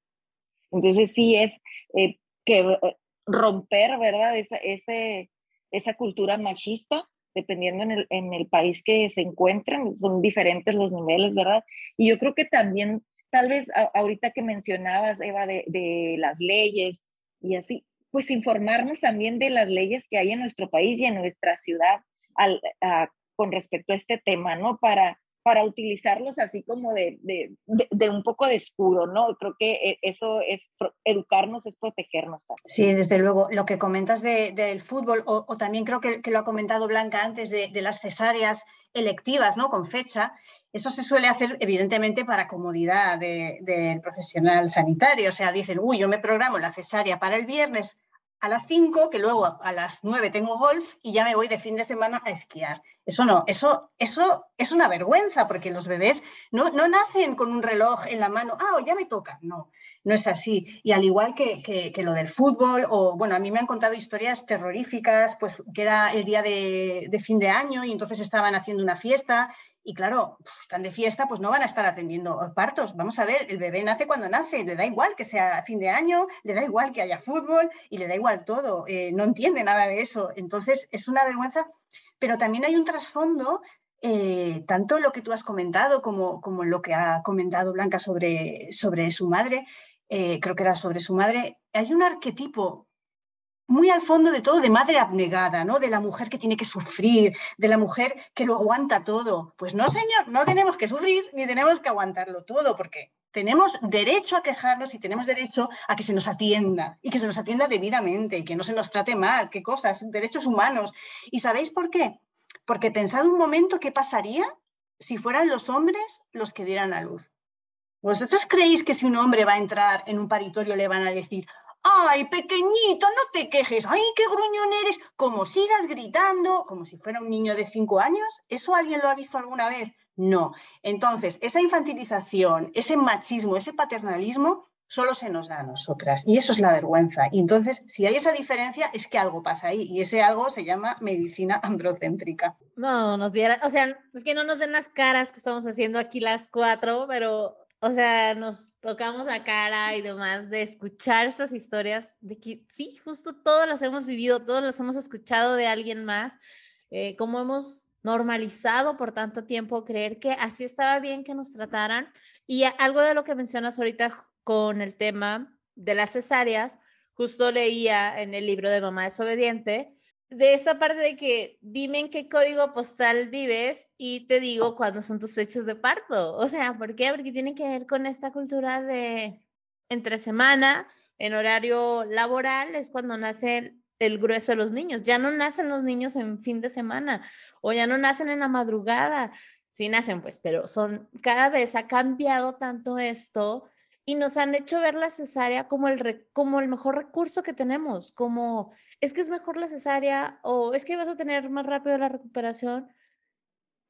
Entonces sí es eh, que eh, romper, ¿verdad? Esa, ese, esa cultura machista, dependiendo en el, en el país que se encuentren, son diferentes los niveles, ¿verdad? Y yo creo que también, tal vez ahorita que mencionabas, Eva, de, de las leyes y así, pues informarnos también de las leyes que hay en nuestro país y en nuestra ciudad al, a, con respecto a este tema, ¿no? Para, para utilizarlos así como de, de, de, un poco de escudo, ¿no? Creo que e, eso es, educarnos es protegernos también. Sí, desde luego. Lo que comentas del fútbol, o, o, también creo que, que, lo ha comentado Blanca antes, de, las cesáreas electivas, ¿no? Con fecha, eso se suele hacer evidentemente para comodidad del profesional sanitario. O sea, dicen, uy, yo me programo la cesárea para el viernes, a las 5, que luego a las 9 tengo golf y ya me voy de fin de semana a esquiar. Eso no, eso, eso es una vergüenza porque los bebés no, no nacen con un reloj en la mano, ah, ya me toca. No, no es así. Y al igual que, que, lo del fútbol, o bueno, a mí me han contado historias terroríficas, pues que era el día de, de fin de año y entonces estaban haciendo una fiesta y claro, están de fiesta, pues no van a estar atendiendo partos. Vamos a ver, el bebé nace cuando nace, le da igual que sea fin de año, le da igual que haya fútbol y le da igual todo. Eh, no entiende nada de eso. Entonces, es una vergüenza, pero también hay un trasfondo, eh, tanto lo que tú has comentado como, como lo que ha comentado Blanca sobre, sobre su madre, eh, creo que era sobre su madre. Hay un arquetipo muy al fondo de todo de madre abnegada, ¿no? De la mujer que tiene que sufrir, de la mujer que lo aguanta todo. Pues no, señor, no tenemos que sufrir ni tenemos que aguantarlo todo, porque tenemos derecho a quejarnos y tenemos derecho a que se nos atienda y que se nos atienda debidamente y que no se nos trate mal, qué cosas, derechos humanos. ¿Y sabéis por qué? Porque pensad un momento qué pasaría si fueran los hombres los que dieran a luz. ¿Vosotros creéis que si un hombre va a entrar en un paritorio le van a decir, ay, pequeñito, no te quejes, ay, qué gruñón eres, como sigas gritando, como si fuera un niño de cinco años, ¿eso alguien lo ha visto alguna vez? No. Entonces, esa infantilización, ese machismo, ese paternalismo, solo se nos da a nosotras. Y eso es la vergüenza. Y entonces, si hay esa diferencia, es que algo pasa ahí. Y ese algo se llama medicina androcéntrica. No, nos diera, o sea, es que no nos den las caras que estamos haciendo aquí las cuatro, pero o sea, nos tocamos la cara y demás de escuchar estas historias, de que sí, justo todas las hemos vivido, todas las hemos escuchado de alguien más, eh, como hemos normalizado por tanto tiempo creer que así estaba bien que nos trataran. Y algo de lo que mencionas ahorita con el tema de las cesáreas, justo leía en el libro de Mamá desobediente, de esta parte de que dime en qué código postal vives y te digo cuándo son tus fechas de parto. O sea, ¿por qué? Porque tiene que ver con esta cultura de entre semana, en horario laboral, es cuando nace el grueso de los niños. Ya no nacen los niños en fin de semana o ya no nacen en la madrugada. Sí nacen, pues, pero son, cada vez ha cambiado tanto esto y nos han hecho ver la cesárea como el, como el mejor recurso que tenemos, como es que es mejor la cesárea o es que vas a tener más rápido la recuperación,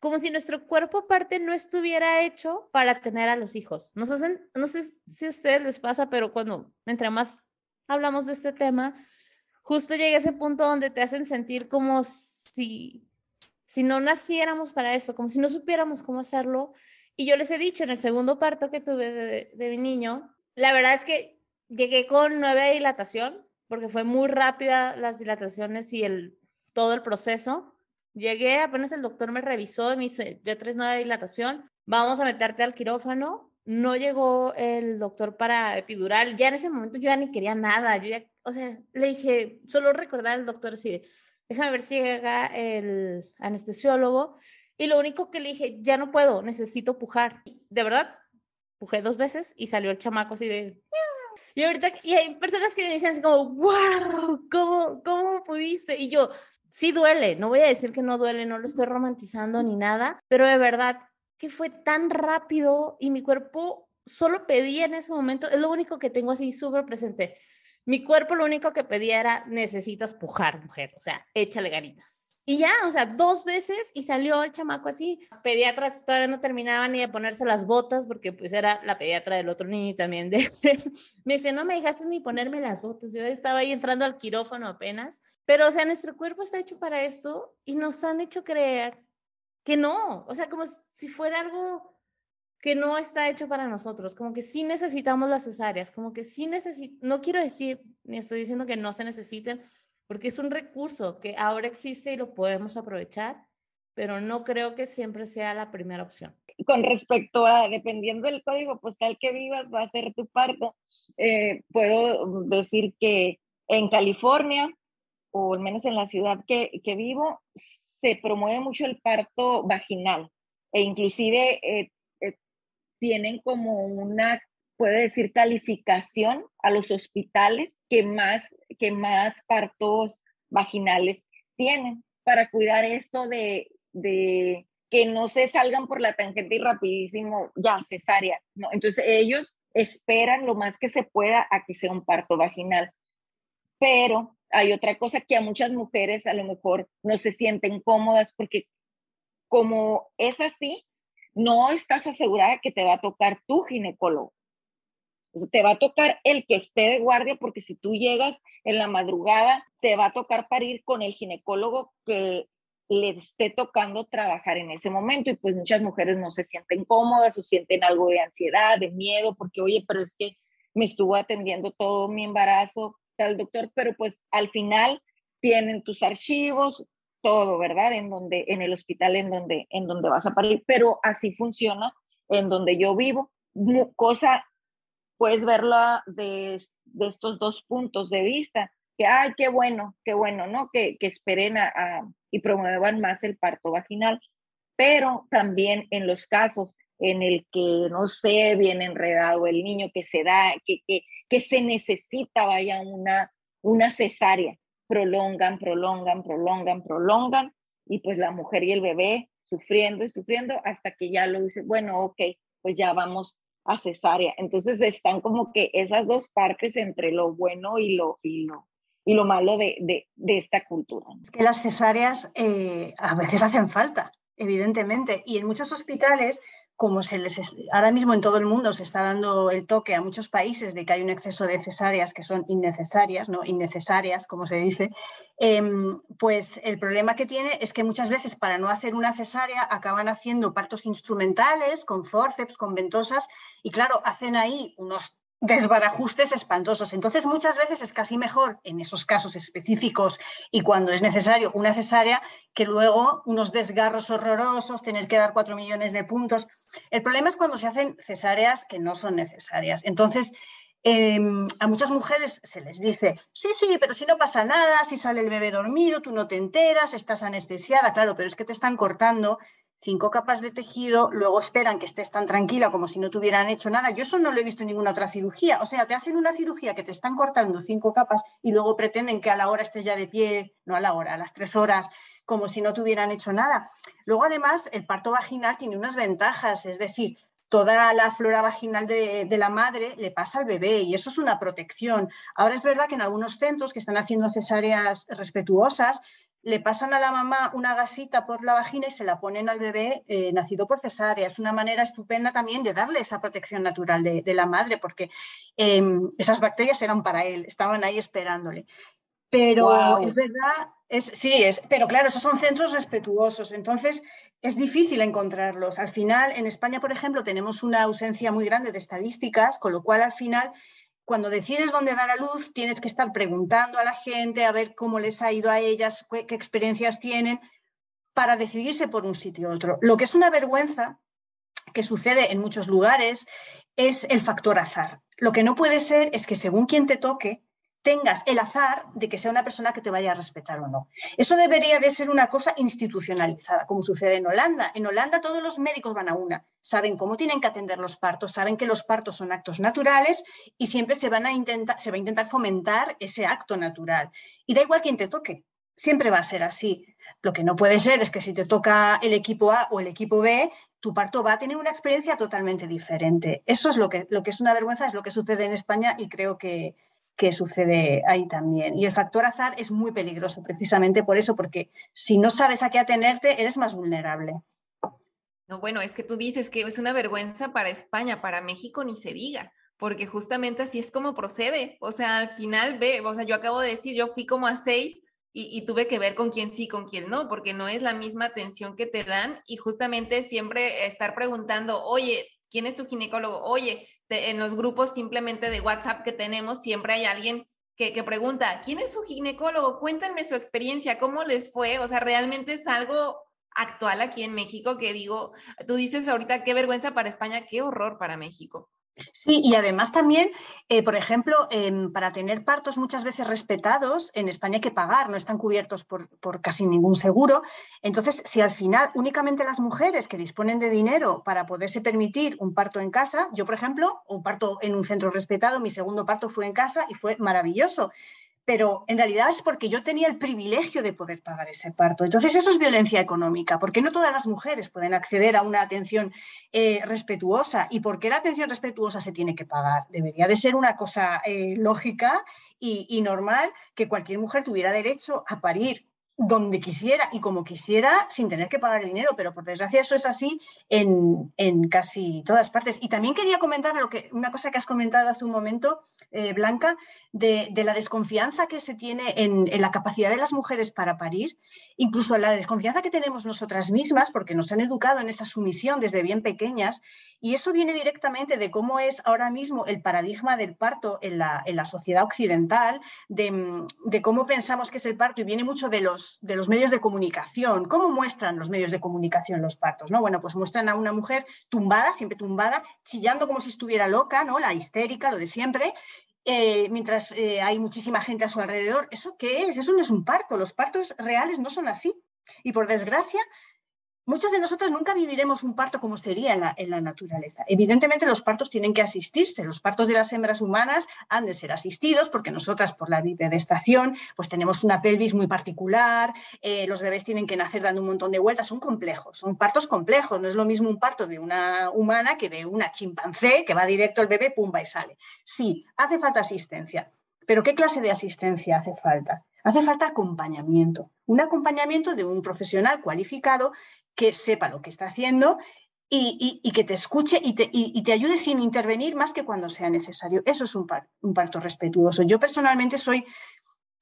como si nuestro cuerpo aparte no estuviera hecho para tener a los hijos. Nos hacen, no sé si a ustedes les pasa, pero cuando entre más hablamos de este tema, justo llega ese punto donde te hacen sentir como si, si no naciéramos para eso, como si no supiéramos cómo hacerlo y yo les he dicho en el segundo parto que tuve de, mi niño, la verdad es que llegué con nueve dilatación, porque fue muy rápida las dilataciones y el, todo el proceso. Llegué, apenas el doctor me revisó y me dice, ya tres nueve dilatación, vamos a meterte al quirófano. No llegó el doctor para epidural. Ya en ese momento yo ya ni quería nada. Yo ya, o sea, le dije, solo recordar al doctor así, déjame ver si llega el anestesiólogo y lo único que le dije, ya no puedo, necesito pujar. De verdad, pujé dos veces y salió el chamaco así de... Y ahorita, y hay personas que me dicen así como, wow, ¿cómo, ¿cómo pudiste? Y yo, sí duele, no voy a decir que no duele, no lo estoy romantizando ni nada, pero de verdad que fue tan rápido y mi cuerpo solo pedía en ese momento, es lo único que tengo así súper presente. Mi cuerpo lo único que pedía era, necesitas pujar, mujer, o sea, échale ganitas. Y ya, o sea, dos veces y salió el chamaco así. Pediatras todavía no terminaban ni de ponerse las botas porque pues era la pediatra del otro niño también. De, me dice, no me dejaste ni ponerme las botas. Yo estaba ahí entrando al quirófano apenas. Pero, o sea, nuestro cuerpo está hecho para esto y nos han hecho creer que no. O sea, como si fuera algo que no está hecho para nosotros, como que sí necesitamos las cesáreas, como que sí necesitamos, no quiero decir, ni estoy diciendo que no se necesiten, porque es un recurso que ahora existe y lo podemos aprovechar, pero no creo que siempre sea la primera opción. Con respecto a, dependiendo del código postal que vivas, va a ser tu parto, eh, puedo decir que en California, o al menos en la ciudad que, que vivo, se promueve mucho el parto vaginal e inclusive eh, eh, tienen como una puede decir calificación a los hospitales que más, que más partos vaginales tienen para cuidar esto de, de que no se salgan por la tangente y rapidísimo, ya cesárea, ¿no? Entonces ellos esperan lo más que se pueda a que sea un parto vaginal. Pero hay otra cosa que a muchas mujeres a lo mejor no se sienten cómodas porque como es así, no estás asegurada que te va a tocar tu ginecólogo te va a tocar el que esté de guardia porque si tú llegas en la madrugada, te va a tocar parir con el ginecólogo que le esté tocando trabajar en ese momento y pues muchas mujeres no se sienten cómodas o sienten algo de ansiedad, de miedo, porque oye, pero es que me estuvo atendiendo todo mi embarazo, tal doctor, pero pues al final tienen tus archivos, todo, ¿verdad? En donde, en el hospital en donde, en donde vas a parir, pero así funciona en donde yo vivo. Cosa, puedes verlo de, de estos dos puntos de vista, que, ay, qué bueno, qué bueno, ¿no? Que, que esperen a, y promuevan más el parto vaginal, pero también en los casos en el que, no sé, viene enredado el niño, que se da, que, que, que se necesita, vaya, una, una cesárea prolongan, prolongan, prolongan, prolongan, y pues la mujer y el bebé sufriendo y sufriendo hasta que ya lo dice, bueno, ok, pues ya vamos a cesárea. Entonces están como que esas dos partes entre lo bueno y lo, y lo, y lo malo de, de, de esta cultura. Que las cesáreas eh, a veces hacen falta, evidentemente, y en muchos hospitales como se les ahora mismo en todo el mundo se está dando el toque a muchos países de que hay un exceso de cesáreas que son innecesarias, ¿no? Innecesarias, como se dice, em, pues el problema que tiene es que muchas veces para no hacer una cesárea acaban haciendo partos instrumentales, con forceps, con ventosas, y claro, hacen ahí unos desbarajustes espantosos. Entonces, muchas veces es casi mejor en esos casos específicos y cuando es necesario una cesárea que luego unos desgarros horrorosos, tener que dar cuatro millones de puntos. El problema es cuando se hacen cesáreas que no son necesarias. Entonces, em, a muchas mujeres se les dice, sí, sí, pero si no pasa nada, si sale el bebé dormido, tú no te enteras, estás anestesiada, claro, pero es que te están cortando cinco capas de tejido, luego esperan que estés tan tranquila como si no te hubieran hecho nada. Yo eso no lo he visto en ninguna otra cirugía. O sea, te hacen una cirugía que te están cortando cinco capas y luego pretenden que a la hora estés ya de pie, no a la hora, a las tres horas, como si no te hubieran hecho nada. Luego, además, el parto vaginal tiene unas ventajas, es decir, toda la flora vaginal de, de, la madre le pasa al bebé y eso es una protección. Ahora es verdad que en algunos centros que están haciendo cesáreas respetuosas le pasan a la mamá una gasita por la vagina y se la ponen al bebé eh, nacido por cesárea. Es una manera estupenda también de darle esa protección natural de, la madre, porque em, esas bacterias eran para él, estaban ahí esperándole. Pero es verdad, es, sí, es, pero claro, esos son centros respetuosos, entonces es difícil encontrarlos. Al final, en España, por ejemplo, tenemos una ausencia muy grande de estadísticas, con lo cual al final cuando decides dónde dar a luz, tienes que estar preguntando a la gente a ver cómo les ha ido a ellas, qué, experiencias tienen, para decidirse por un sitio u otro. Lo que es una vergüenza, que sucede en muchos lugares, es el factor azar. Lo que no puede ser es que según quien te toque, tengas el azar de que sea una persona que te vaya a respetar o no. Eso debería de ser una cosa institucionalizada, como sucede en Holanda. En Holanda todos los médicos van a una, saben cómo tienen que atender los partos, saben que los partos son actos naturales y siempre se, van a se va a intentar fomentar ese acto natural. Y da igual quién te toque, siempre va a ser así. Lo que no puede ser es que si te toca el equipo A o el equipo B, tu parto va a tener una experiencia totalmente diferente. Eso es lo que, lo que es una vergüenza, es lo que sucede en España y creo que, que sucede ahí también. Y el factor azar es muy peligroso precisamente por eso, porque si no sabes a qué atenerte, eres más vulnerable. No, bueno, es que tú dices que es una vergüenza para España, para México ni se diga, porque justamente así es como procede. O sea, al final ve, o sea, yo acabo de decir, yo fui como a seis y, y, tuve que ver con quién sí, con quién no, porque no es la misma atención que te dan y justamente siempre estar preguntando, oye, ¿quién es tu ginecólogo? Oye, en los grupos simplemente de WhatsApp que tenemos, siempre hay alguien que, que, pregunta, ¿quién es su ginecólogo? Cuéntenme su experiencia, ¿cómo les fue? O sea, realmente es algo actual aquí en México que digo, tú dices ahorita qué vergüenza para España, qué horror para México. Sí, y además también, eh, por ejemplo, em, para tener partos muchas veces respetados, en España hay que pagar, no están cubiertos por, por, casi ningún seguro. Entonces, si al final únicamente las mujeres que disponen de dinero para poderse permitir un parto en casa, yo, por ejemplo, un parto en un centro respetado, mi segundo parto fue en casa y fue maravilloso pero en realidad es porque yo tenía el privilegio de poder pagar ese parto. Entonces eso es violencia económica, porque no todas las mujeres pueden acceder a una atención eh, respetuosa. ¿Y por qué la atención respetuosa se tiene que pagar? Debería de ser una cosa eh, lógica y, normal que cualquier mujer tuviera derecho a parir donde quisiera y como quisiera sin tener que pagar dinero, pero por desgracia eso es así en, casi todas partes. Y también quería comentar lo que, una cosa que has comentado hace un momento, eh, Blanca, de, la desconfianza que se tiene en, la capacidad de las mujeres para parir, incluso la desconfianza que tenemos nosotras mismas, porque nos han educado en esa sumisión desde bien pequeñas, y eso viene directamente de cómo es ahora mismo el paradigma del parto en la, sociedad occidental, de, de cómo pensamos que es el parto, y viene mucho de los de los medios de comunicación. ¿Cómo muestran los medios de comunicación los partos? ¿no? Bueno, pues muestran a una mujer tumbada, siempre tumbada, chillando como si estuviera loca, ¿no? La histérica, lo de siempre, eh, mientras eh, hay muchísima gente a su alrededor. ¿Eso qué es? Eso no es un parto. Los partos reales no son así. Y por desgracia, Muchos de nosotros nunca viviremos un parto como sería en la, naturaleza. Evidentemente los partos tienen que asistirse, los partos de las hembras humanas han de ser asistidos porque nosotras por la estación pues tenemos una pelvis muy particular, eh, los bebés tienen que nacer dando un montón de vueltas, son complejos, son partos complejos, no es lo mismo un parto de una humana que de una chimpancé que va directo el bebé, pumba y sale. Sí, hace falta asistencia, pero ¿qué clase de asistencia hace falta? Hace falta acompañamiento, un acompañamiento de un profesional cualificado que sepa lo que está haciendo y, que te escuche y te, ayude sin intervenir más que cuando sea necesario. Eso es un, parto respetuoso. Yo personalmente soy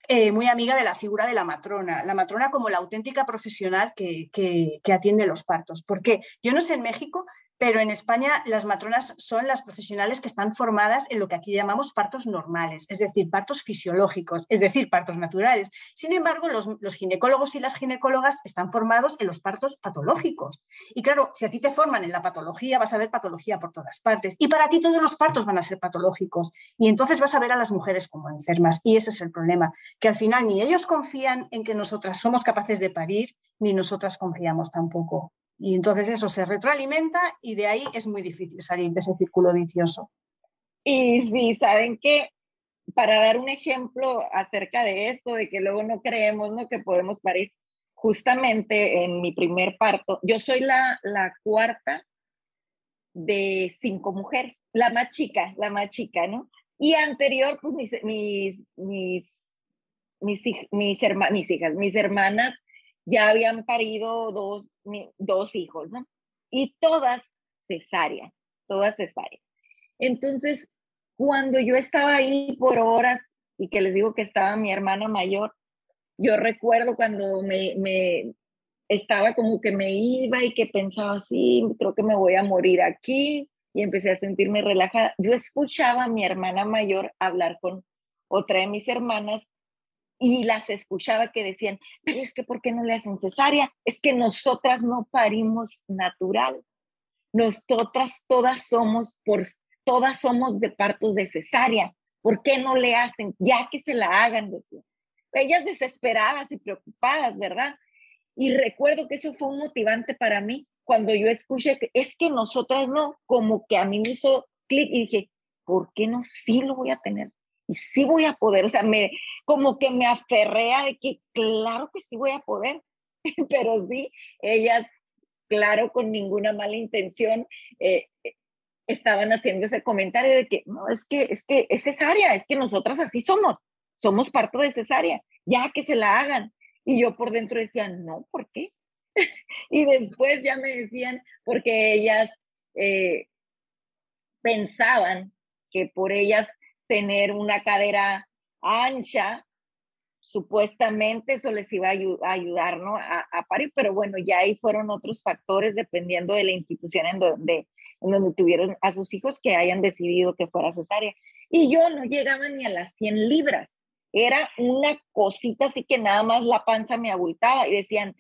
eh, muy amiga de la figura de la matrona, la matrona como la auténtica profesional que, que, atiende los partos. Porque yo no sé en México, pero en España las matronas son las profesionales que están formadas en lo que aquí llamamos partos normales, es decir, partos fisiológicos, es decir, partos naturales. Sin embargo, los, ginecólogos y las ginecólogas están formados en los partos patológicos. Y claro, si a ti te forman en la patología, vas a ver patología por todas partes. Y para ti todos los partos van a ser patológicos. Y entonces vas a ver a las mujeres como enfermas. Y ese es el problema, que al final ni ellos confían en que nosotras somos capaces de parir, ni nosotras confiamos tampoco. Y entonces eso se retroalimenta y de ahí es muy difícil salir de ese círculo vicioso. Y sí, saben que para dar un ejemplo acerca de esto, de que luego no creemos ¿no? que podemos parir, justamente en mi primer parto, yo soy la, la cuarta de cinco mujeres, la más chica, la más chica, ¿no? Y anterior, pues mis, mis, mis, mis, mis, mis hijas, mis hermanas ya habían parido dos, dos hijos, ¿no? Y todas cesárea, todas cesárea. Entonces, cuando yo estaba ahí por horas y que les digo que estaba mi hermana mayor, yo recuerdo cuando me, me estaba como que me iba y que pensaba así, creo que me voy a morir aquí y empecé a sentirme relajada. Yo escuchaba a mi hermana mayor hablar con otra de mis hermanas y las escuchaba que decían, pero es que ¿por qué no le hacen cesárea? Es que nosotras no parimos natural. Nosotras todas somos por todas somos de partos de cesárea. ¿Por qué no le hacen? Ya que se la hagan, decían. Ellas desesperadas y preocupadas, ¿verdad? Y recuerdo que eso fue un motivante para mí cuando yo escuché que es que nosotras no, como que a mí me hizo clic y dije, ¿por qué no? Sí lo voy a tener y sí voy a poder, o sea, me, como que me aferré a de que claro que sí voy a poder, pero sí, ellas, claro, con ninguna mala intención, eh, eh, estaban haciendo ese comentario de que, no, es que, es que es cesárea, es que nosotras así somos, somos parto de cesárea, ya que se la hagan. Y yo por dentro decía, no, ¿por qué? y después ya me decían, porque ellas eh, pensaban que por ellas tener una cadera ancha, supuestamente eso les iba a, ayudar ¿no? a, parir, pero bueno, ya ahí fueron otros factores dependiendo de la institución en donde, en donde tuvieron a sus hijos que hayan decidido que fuera cesárea. Y yo no llegaba ni a las 100 libras, era una cosita así que nada más la panza me abultaba y decían,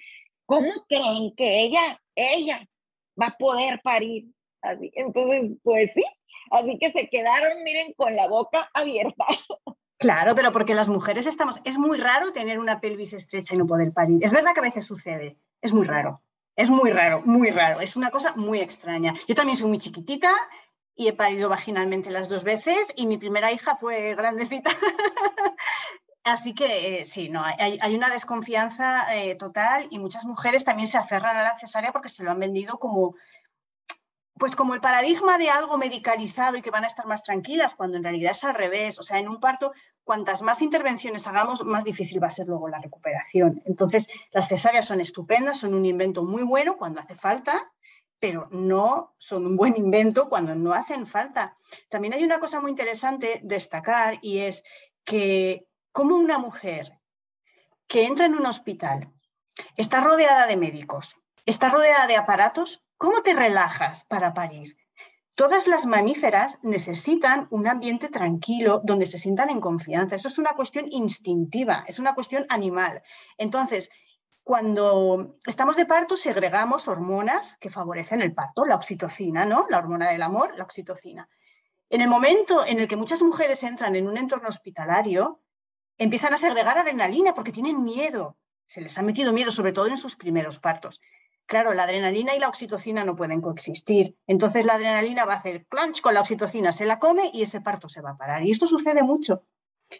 ¿cómo creen que ella, ella va a poder parir? Así, entonces, pues sí, Así que se quedaron, miren, con la boca abierta. Claro, pero porque las mujeres estamos, es muy raro tener una pelvis estrecha y no poder parir. Es verdad que a veces sucede, es muy raro. Es muy raro, muy raro. Es una cosa muy extraña. Yo también soy muy chiquitita y he parido vaginalmente las dos veces y mi primera hija fue grandecita. Así que eh, sí, no, hay, una desconfianza eh, total y muchas mujeres también se aferran a la cesárea porque se lo han vendido como pues como el paradigma de algo medicalizado y que van a estar más tranquilas, cuando en realidad es al revés. O sea, en un parto, cuantas más intervenciones hagamos, más difícil va a ser luego la recuperación. Entonces, las cesáreas son estupendas, son un invento muy bueno cuando hace falta, pero no son un buen invento cuando no hacen falta. También hay una cosa muy interesante destacar y es que como una mujer que entra en un hospital está rodeada de médicos, está rodeada de aparatos, ¿Cómo te relajas para parir? Todas las mamíferas necesitan un ambiente tranquilo donde se sientan en confianza. Eso es una cuestión instintiva, es una cuestión animal. Entonces, cuando estamos de parto, segregamos hormonas que favorecen el parto, la oxitocina, ¿no? La hormona del amor, la oxitocina. En el momento en el que muchas mujeres entran en un entorno hospitalario, empiezan a segregar adrenalina porque tienen miedo. Se les ha metido miedo, sobre todo en sus primeros partos. Claro, la adrenalina y la oxitocina no pueden coexistir. Entonces la adrenalina va a hacer crunch con la oxitocina, se la come y ese parto se va a parar. Y esto sucede mucho.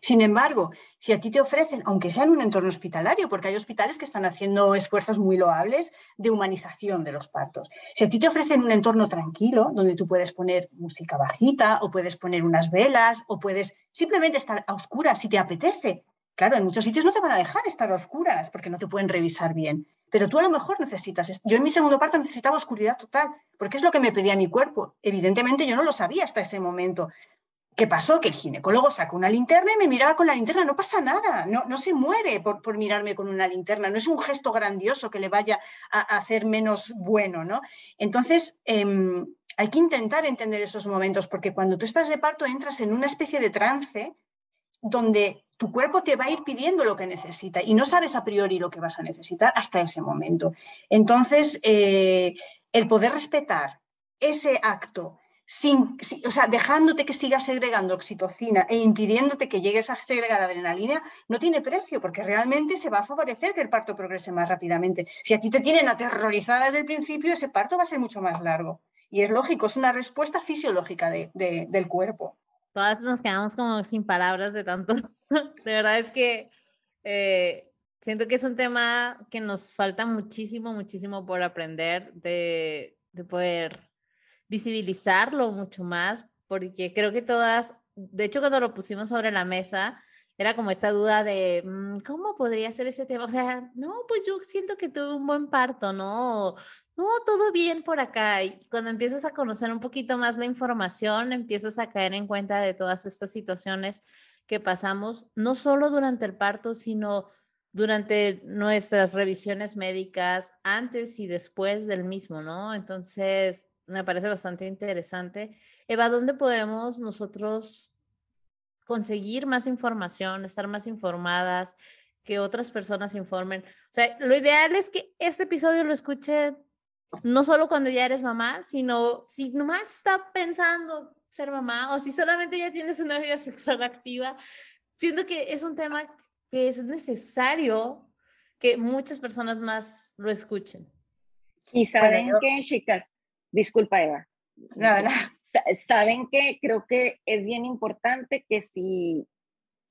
Sin embargo, si a ti te ofrecen, aunque sea en un entorno hospitalario, porque hay hospitales que están haciendo esfuerzos muy loables de humanización de los partos, si a ti te ofrecen un entorno tranquilo, donde tú puedes poner música bajita o puedes poner unas velas o puedes simplemente estar a oscuras si te apetece. Claro, en muchos sitios no te van a dejar estar a oscuras porque no te pueden revisar bien. Pero tú a lo mejor necesitas, yo en mi segundo parto necesitaba oscuridad total, porque es lo que me pedía mi cuerpo. Evidentemente yo no lo sabía hasta ese momento. ¿Qué pasó? Que el ginecólogo sacó una linterna y me miraba con la linterna. No pasa nada, no, no se muere por, por mirarme con una linterna. No es un gesto grandioso que le vaya a, hacer menos bueno, ¿no? Entonces, em, hay que intentar entender esos momentos, porque cuando tú estás de parto entras en una especie de trance donde tu cuerpo te va a ir pidiendo lo que necesita y no sabes a priori lo que vas a necesitar hasta ese momento. Entonces, eh, el poder respetar ese acto, sin, o sea, dejándote que sigas segregando oxitocina e impidiéndote que llegues a segregar adrenalina, no tiene precio, porque realmente se va a favorecer que el parto progrese más rápidamente. Si a ti te tienen aterrorizada desde el principio, ese parto va a ser mucho más largo. Y es lógico, es una respuesta fisiológica del cuerpo todas nos quedamos como sin palabras de tanto. de verdad es que eh, siento que es un tema que nos falta muchísimo, muchísimo por aprender, de, de poder visibilizarlo mucho más, porque creo que todas, de hecho cuando lo pusimos sobre la mesa, era como esta duda de mm, cómo podría ser ese tema. O sea, no, pues yo siento que tuve un buen parto, ¿no? No, todo bien por acá. Y cuando empiezas a conocer un poquito más la información, empiezas a caer en cuenta de todas estas situaciones que pasamos, no solo durante el parto, sino durante nuestras revisiones médicas, antes y después del mismo, ¿no? Entonces, me parece bastante interesante. Eva, ¿dónde podemos nosotros conseguir más información, estar más informadas, que otras personas informen? O sea, lo ideal es que este episodio lo escuchen no solo cuando ya eres mamá, sino si nomás está pensando ser mamá o si solamente ya tienes una vida sexual activa, siento que es un tema que es necesario que muchas personas más lo escuchen. Y saben que, chicas, disculpa Eva. Nada, nada. Saben que creo que es bien importante que si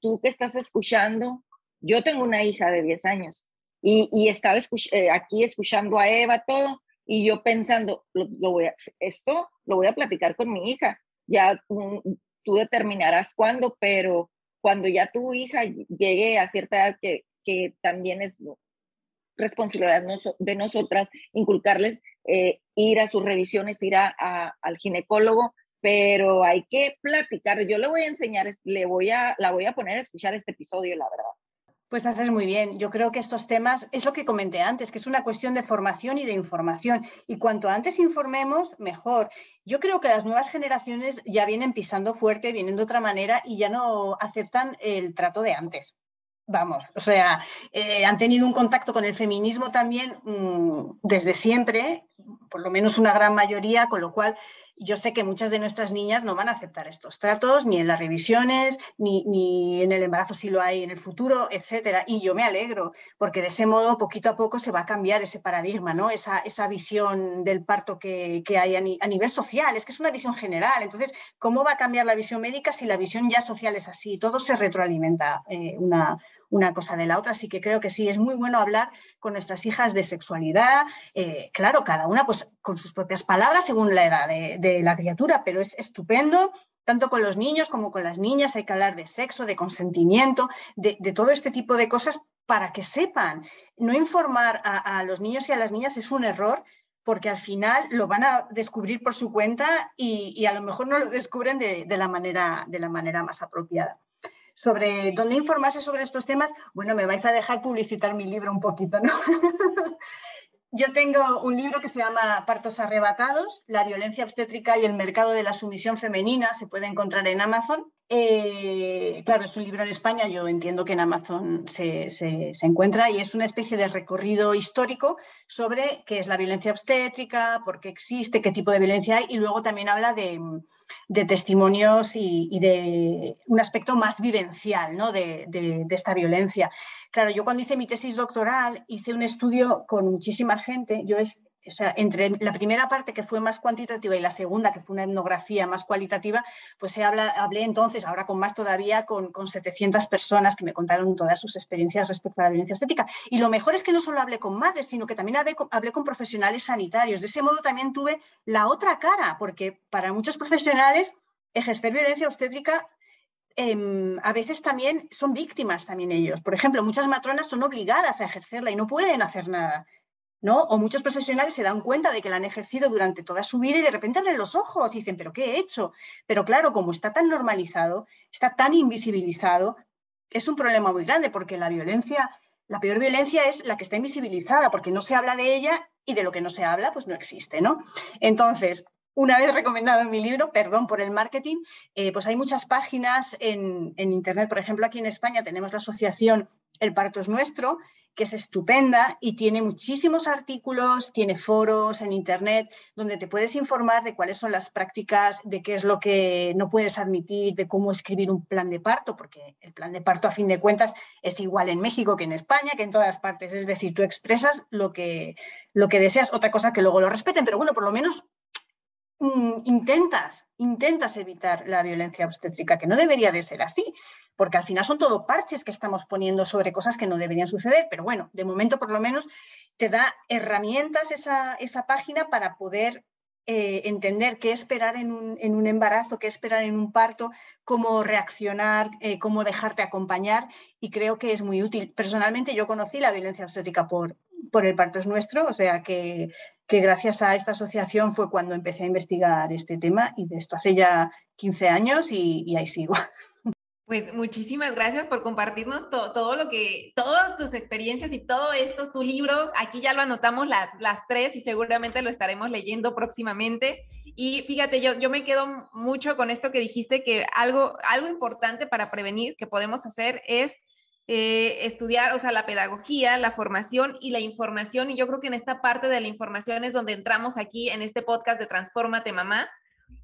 tú que estás escuchando, yo tengo una hija de 10 años y, y estaba eh, aquí escuchando a Eva todo y yo pensando, lo, voy a, esto lo voy a platicar con mi hija, ya tú, determinarás cuándo, pero cuando ya tu hija llegue a cierta edad que, que también es responsabilidad de nosotras inculcarles eh, ir a sus revisiones, ir a, al ginecólogo, pero hay que platicar. Yo le voy a enseñar, le voy a, la voy a poner a escuchar este episodio, la verdad. Pues haces muy bien. Yo creo que estos temas es lo que comenté antes, que es una cuestión de formación y de información. Y cuanto antes informemos, mejor. Yo creo que las nuevas generaciones ya vienen pisando fuerte, vienen de otra manera y ya no aceptan el trato de antes. Vamos, o sea, eh, han tenido un contacto con el feminismo también mm, desde siempre, por lo menos una gran mayoría, con lo cual yo sé que muchas de nuestras niñas no van a aceptar estos tratos, ni en las revisiones, ni, ni, en el embarazo si lo hay en el futuro, etcétera. Y yo me alegro, porque de ese modo, poquito a poco, se va a cambiar ese paradigma, ¿no? Esa, esa visión del parto que, que hay a, nivel social. Es que es una visión general. Entonces, ¿cómo va a cambiar la visión médica si la visión ya social es así? Todo se retroalimenta eh, una, una cosa de la otra. Así que creo que sí, es muy bueno hablar con nuestras hijas de sexualidad. Eh, claro, cada una pues con sus propias palabras según la edad de, la criatura, pero es estupendo tanto con los niños como con las niñas, hay que hablar de sexo, de consentimiento, de, todo este tipo de cosas para que sepan. No informar a, los niños y a las niñas es un error porque al final lo van a descubrir por su cuenta y, a lo mejor no lo descubren de, la manera, de la manera más apropiada. Sobre dónde informarse sobre estos temas, bueno, me vais a dejar publicitar mi libro un poquito, ¿no? Yo tengo un libro que se llama Partos arrebatados, la violencia obstétrica y el mercado de la sumisión femenina, se puede encontrar en Amazon. Eh, claro, es un libro en España, yo entiendo que en Amazon se, encuentra y es una especie de recorrido histórico sobre qué es la violencia obstétrica, por qué existe, qué tipo de violencia hay y luego también habla de, testimonios y, de un aspecto más vivencial ¿no? de, de, esta violencia. Claro, yo cuando hice mi tesis doctoral hice un estudio con muchísima gente, yo o sea, entre la primera parte que fue más cuantitativa y la segunda que fue una etnografía más cualitativa, pues se hablé entonces, ahora con más todavía, con, con 700 personas que me contaron todas sus experiencias respecto a la violencia estética. Y lo mejor es que no solo hablé con madres, sino que también hablé con, hablé con profesionales sanitarios. De ese modo también tuve la otra cara, porque para muchos profesionales ejercer violencia obstétrica em, a veces también son víctimas también ellos. Por ejemplo, muchas matronas son obligadas a ejercerla y no pueden hacer nada. ¿No? O muchos profesionales se dan cuenta de que la han ejercido durante toda su vida y de repente abren los ojos y dicen, ¿pero qué he hecho? Pero claro, como está tan normalizado, está tan invisibilizado, es un problema muy grande porque la violencia, la peor violencia es la que está invisibilizada porque no se habla de ella y de lo que no se habla, pues no existe, ¿no? Entonces, una vez recomendado en mi libro, perdón por el marketing, eh, pues hay muchas páginas en, en, Internet. Por ejemplo, aquí en España tenemos la asociación El Parto es Nuestro, que es estupenda y tiene muchísimos artículos, tiene foros en Internet donde te puedes informar de cuáles son las prácticas, de qué es lo que no puedes admitir, de cómo escribir un plan de parto, porque el plan de parto a fin de cuentas es igual en México que en España, que en todas partes. Es decir, tú expresas lo que, lo que deseas, otra cosa que luego lo respeten, pero bueno, por lo menos intentas, intentas evitar la violencia obstétrica, que no debería de ser así porque al final son todo parches que estamos poniendo sobre cosas que no deberían suceder, pero bueno, de momento por lo menos te da herramientas esa, esa página para poder eh, entender qué esperar en un, embarazo, qué esperar en un parto, cómo reaccionar, eh, cómo dejarte acompañar y creo que es muy útil. Personalmente yo conocí la violencia obstétrica por, por el parto es nuestro, o sea que, que gracias a esta asociación fue cuando empecé a investigar este tema y de esto hace ya 15 años y, y ahí sigo. Pues muchísimas gracias por compartirnos todo lo que, todas tus experiencias y todo esto, tu libro. Aquí ya lo anotamos las, las tres y seguramente lo estaremos leyendo próximamente. Y fíjate, yo, yo me quedo mucho con esto que dijiste, que algo, algo importante para prevenir que podemos hacer es eh, estudiar, o sea, la pedagogía, la formación y la información. Y yo creo que en esta parte de la información es donde entramos aquí en este podcast de Transfórmate Mamá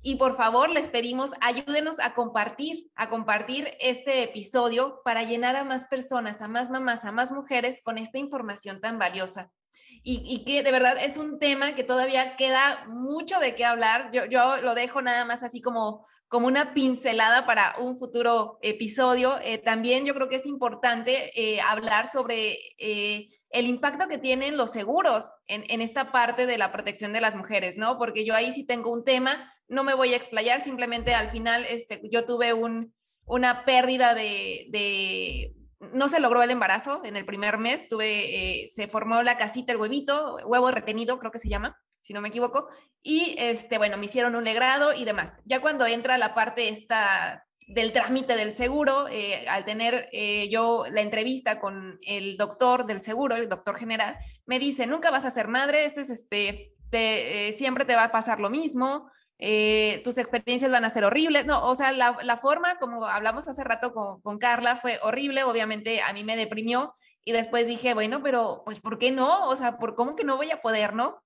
y por favor, les pedimos, ayúdenos a compartir, a compartir este episodio para llenar a más personas, a más mamás, a más mujeres con esta información tan valiosa. Y, que de verdad es un tema que todavía queda mucho de qué hablar. Yo, yo lo dejo nada más así como, como una pincelada para un futuro episodio. Eh, también yo creo que es importante eh, hablar sobre eh, el impacto que tienen los seguros en, esta parte de la protección de las mujeres, ¿no? Porque yo ahí sí tengo un tema no me voy a explayar, simplemente al final este, yo tuve un, una pérdida de, no se logró el embarazo en el primer mes, tuve, eh, se formó la casita, el huevito, huevo retenido, creo que se llama, si no me equivoco, y este, bueno, me hicieron un legrado y demás. Ya cuando entra la parte esta del trámite del seguro, eh, al tener eh, yo la entrevista con el doctor del seguro, el doctor general, me dice, nunca vas a ser madre, este es este, siempre te va a pasar lo mismo, eh, tus experiencias van a ser horribles. No, o sea, la, forma, como hablamos hace rato con, Carla, fue horrible. Obviamente a mí me deprimió y después dije, bueno, pero pues ¿por qué no? O sea, ¿por cómo que no voy a poder, no?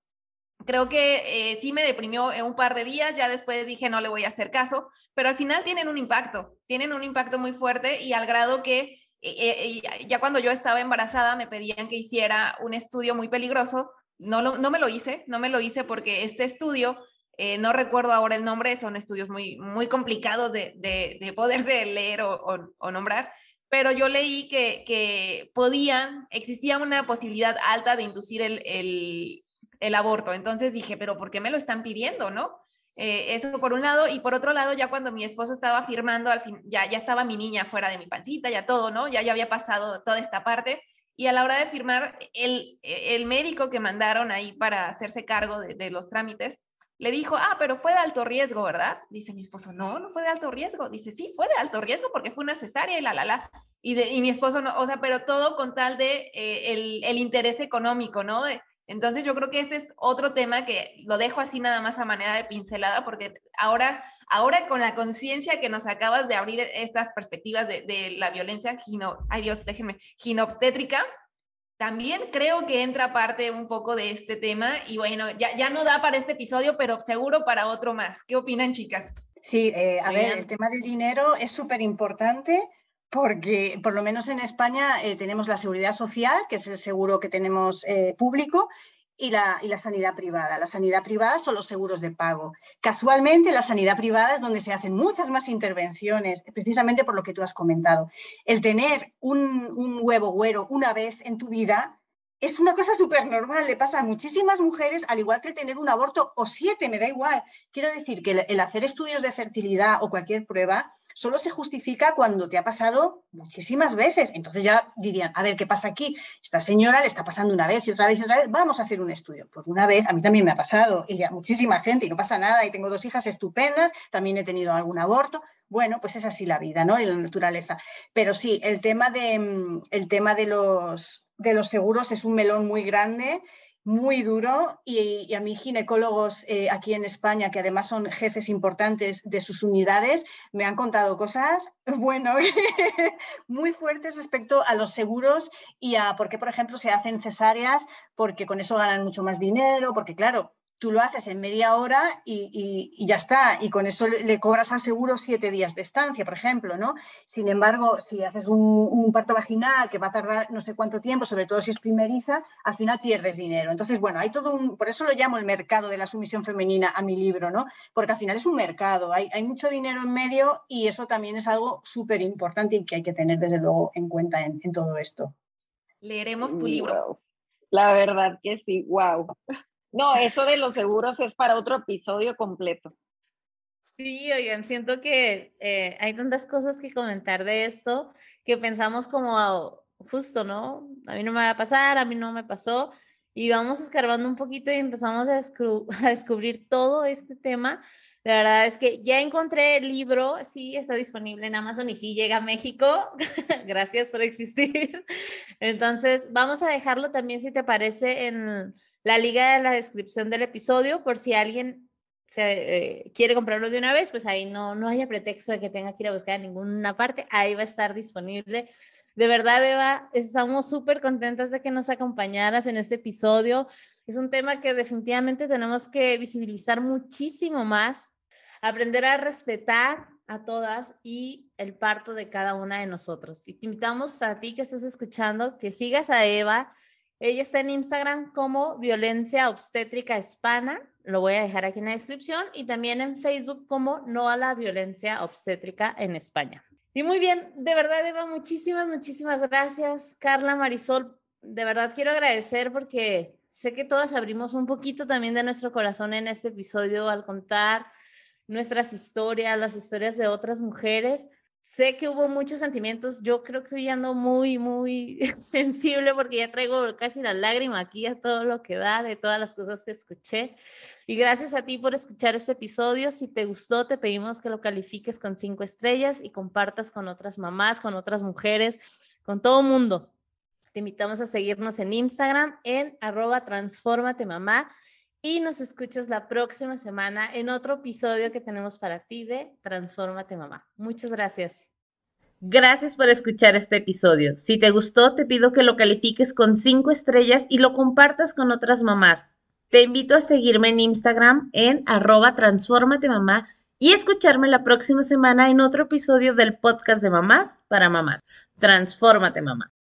Creo que eh, sí me deprimió en un par de días, ya después dije no le voy a hacer caso, pero al final tienen un impacto, tienen un impacto muy fuerte y al grado que eh, ya cuando yo estaba embarazada me pedían que hiciera un estudio muy peligroso, no, no me lo hice, no me lo hice porque este estudio eh, no recuerdo ahora el nombre, son estudios muy, muy complicados de, de, poderse leer o, nombrar, pero yo leí que, que podían, existía una posibilidad alta de inducir el, el, el aborto. Entonces dije, pero ¿por qué me lo están pidiendo, no? Eh, eso por un lado, y por otro lado, ya cuando mi esposo estaba firmando, al fin, ya, ya estaba mi niña fuera de mi pancita, ya todo, ¿no? Ya, ya había pasado toda esta parte. Y a la hora de firmar, el, el médico que mandaron ahí para hacerse cargo de, de los trámites, le dijo, ah, pero fue de alto riesgo, ¿verdad? Dice mi esposo, no, no fue de alto riesgo. Dice, sí, fue de alto riesgo porque fue una cesárea y la, la, la. Y, de, y mi esposo no, o sea, pero todo con tal de eh, el, el, interés económico, ¿no? Entonces yo creo que este es otro tema que lo dejo así nada más a manera de pincelada porque ahora, ahora con la conciencia que nos acabas de abrir estas perspectivas de, de la violencia gino, ay Dios, déjenme, ginobstétrica, también creo que entra parte un poco de este tema y bueno, ya, ya no da para este episodio, pero seguro para otro más. ¿Qué opinan, chicas? Sí, eh, a ver, el tema del dinero es súper importante porque por lo menos en España eh, tenemos la seguridad social, que es el seguro que tenemos eh, público, y la, y la, sanidad privada. La sanidad privada son los seguros de pago. Casualmente, la sanidad privada es donde se hacen muchas más intervenciones, precisamente por lo que tú has comentado. El tener un, un huevo güero una vez en tu vida es una cosa súper normal, le pasa a muchísimas mujeres, al igual que el tener un aborto o siete, me da igual. Quiero decir que el, hacer estudios de fertilidad o cualquier prueba solo se justifica cuando te ha pasado muchísimas veces. Entonces ya dirían, a ver, ¿qué pasa aquí? Esta señora le está pasando una vez y otra vez y otra vez, vamos a hacer un estudio. Pues una vez, a mí también me ha pasado, y ya muchísima gente, y no pasa nada, y tengo dos hijas estupendas, también he tenido algún aborto. Bueno, pues es así la vida, ¿no? Y la naturaleza. Pero sí, el tema de, el tema de, los, de los seguros es un melón muy grande muy duro y, a mí ginecólogos eh, aquí en España, que además son jefes importantes de sus unidades, me han contado cosas, bueno, muy fuertes respecto a los seguros y a por qué, por ejemplo, se hacen cesáreas, porque con eso ganan mucho más dinero, porque claro, tú lo haces en media hora y, y, y, ya está, y con eso le, le, cobras al seguro siete días de estancia, por ejemplo, ¿no? Sin embargo, si haces un, un, parto vaginal que va a tardar no sé cuánto tiempo, sobre todo si es primeriza, al final pierdes dinero. Entonces, bueno, hay todo un, por eso lo llamo el mercado de la sumisión femenina a mi libro, ¿no? Porque al final es un mercado, hay, hay mucho dinero en medio y eso también es algo súper importante y que hay que tener desde luego en cuenta en, en todo esto. Leeremos tu libro. Wow. La verdad que sí, wow. No, eso de los seguros es para otro episodio completo. Sí, oigan, siento que eh, hay tantas cosas que comentar de esto que pensamos como justo, ¿no? A mí no me va a pasar, a mí no me pasó. Y vamos escarbando un poquito y empezamos a descubrir todo este tema. La verdad es que ya encontré el libro, sí, está disponible en Amazon y sí llega a México. Gracias por existir. Entonces, vamos a dejarlo también, si te parece, en la liga de la descripción del episodio por si alguien se eh, quiere comprarlo de una vez, pues ahí no, no haya pretexto de que tenga que ir a buscar en ninguna parte, ahí va a estar disponible. De verdad, Eva, estamos súper contentas de que nos acompañaras en este episodio. Es un tema que definitivamente tenemos que visibilizar muchísimo más, aprender a respetar a todas y el parto de cada una de nosotros. Y te invitamos a ti que estás escuchando que sigas a Eva, ella está en Instagram como Violencia Obstétrica Hispana, lo voy a dejar aquí en la descripción, y también en Facebook como No a la Violencia Obstétrica en España. Y muy bien, de verdad, Eva, muchísimas, muchísimas gracias. Carla, Marisol, de verdad quiero agradecer porque sé que todas abrimos un poquito también de nuestro corazón en este episodio al contar nuestras historias, las historias de otras mujeres sé que hubo muchos sentimientos. Yo creo que hoy ando muy, muy sensible porque ya traigo casi la lágrima aquí a todo lo que da de todas las cosas que escuché. Y gracias a ti por escuchar este episodio. Si te gustó, te pedimos que lo califiques con cinco estrellas y compartas con otras mamás, con otras mujeres, con todo mundo. Te invitamos a seguirnos en Instagram en arroba transformate mamá y nos escuchas la próxima semana en otro episodio que tenemos para ti de Transfórmate Mamá. Muchas gracias. Gracias por escuchar este episodio. Si te gustó, te pido que lo califiques con cinco estrellas y lo compartas con otras mamás. Te invito a seguirme en Instagram en arroba transfórmate mamá y escucharme la próxima semana en otro episodio del podcast de mamás para mamás. Transfórmate mamá.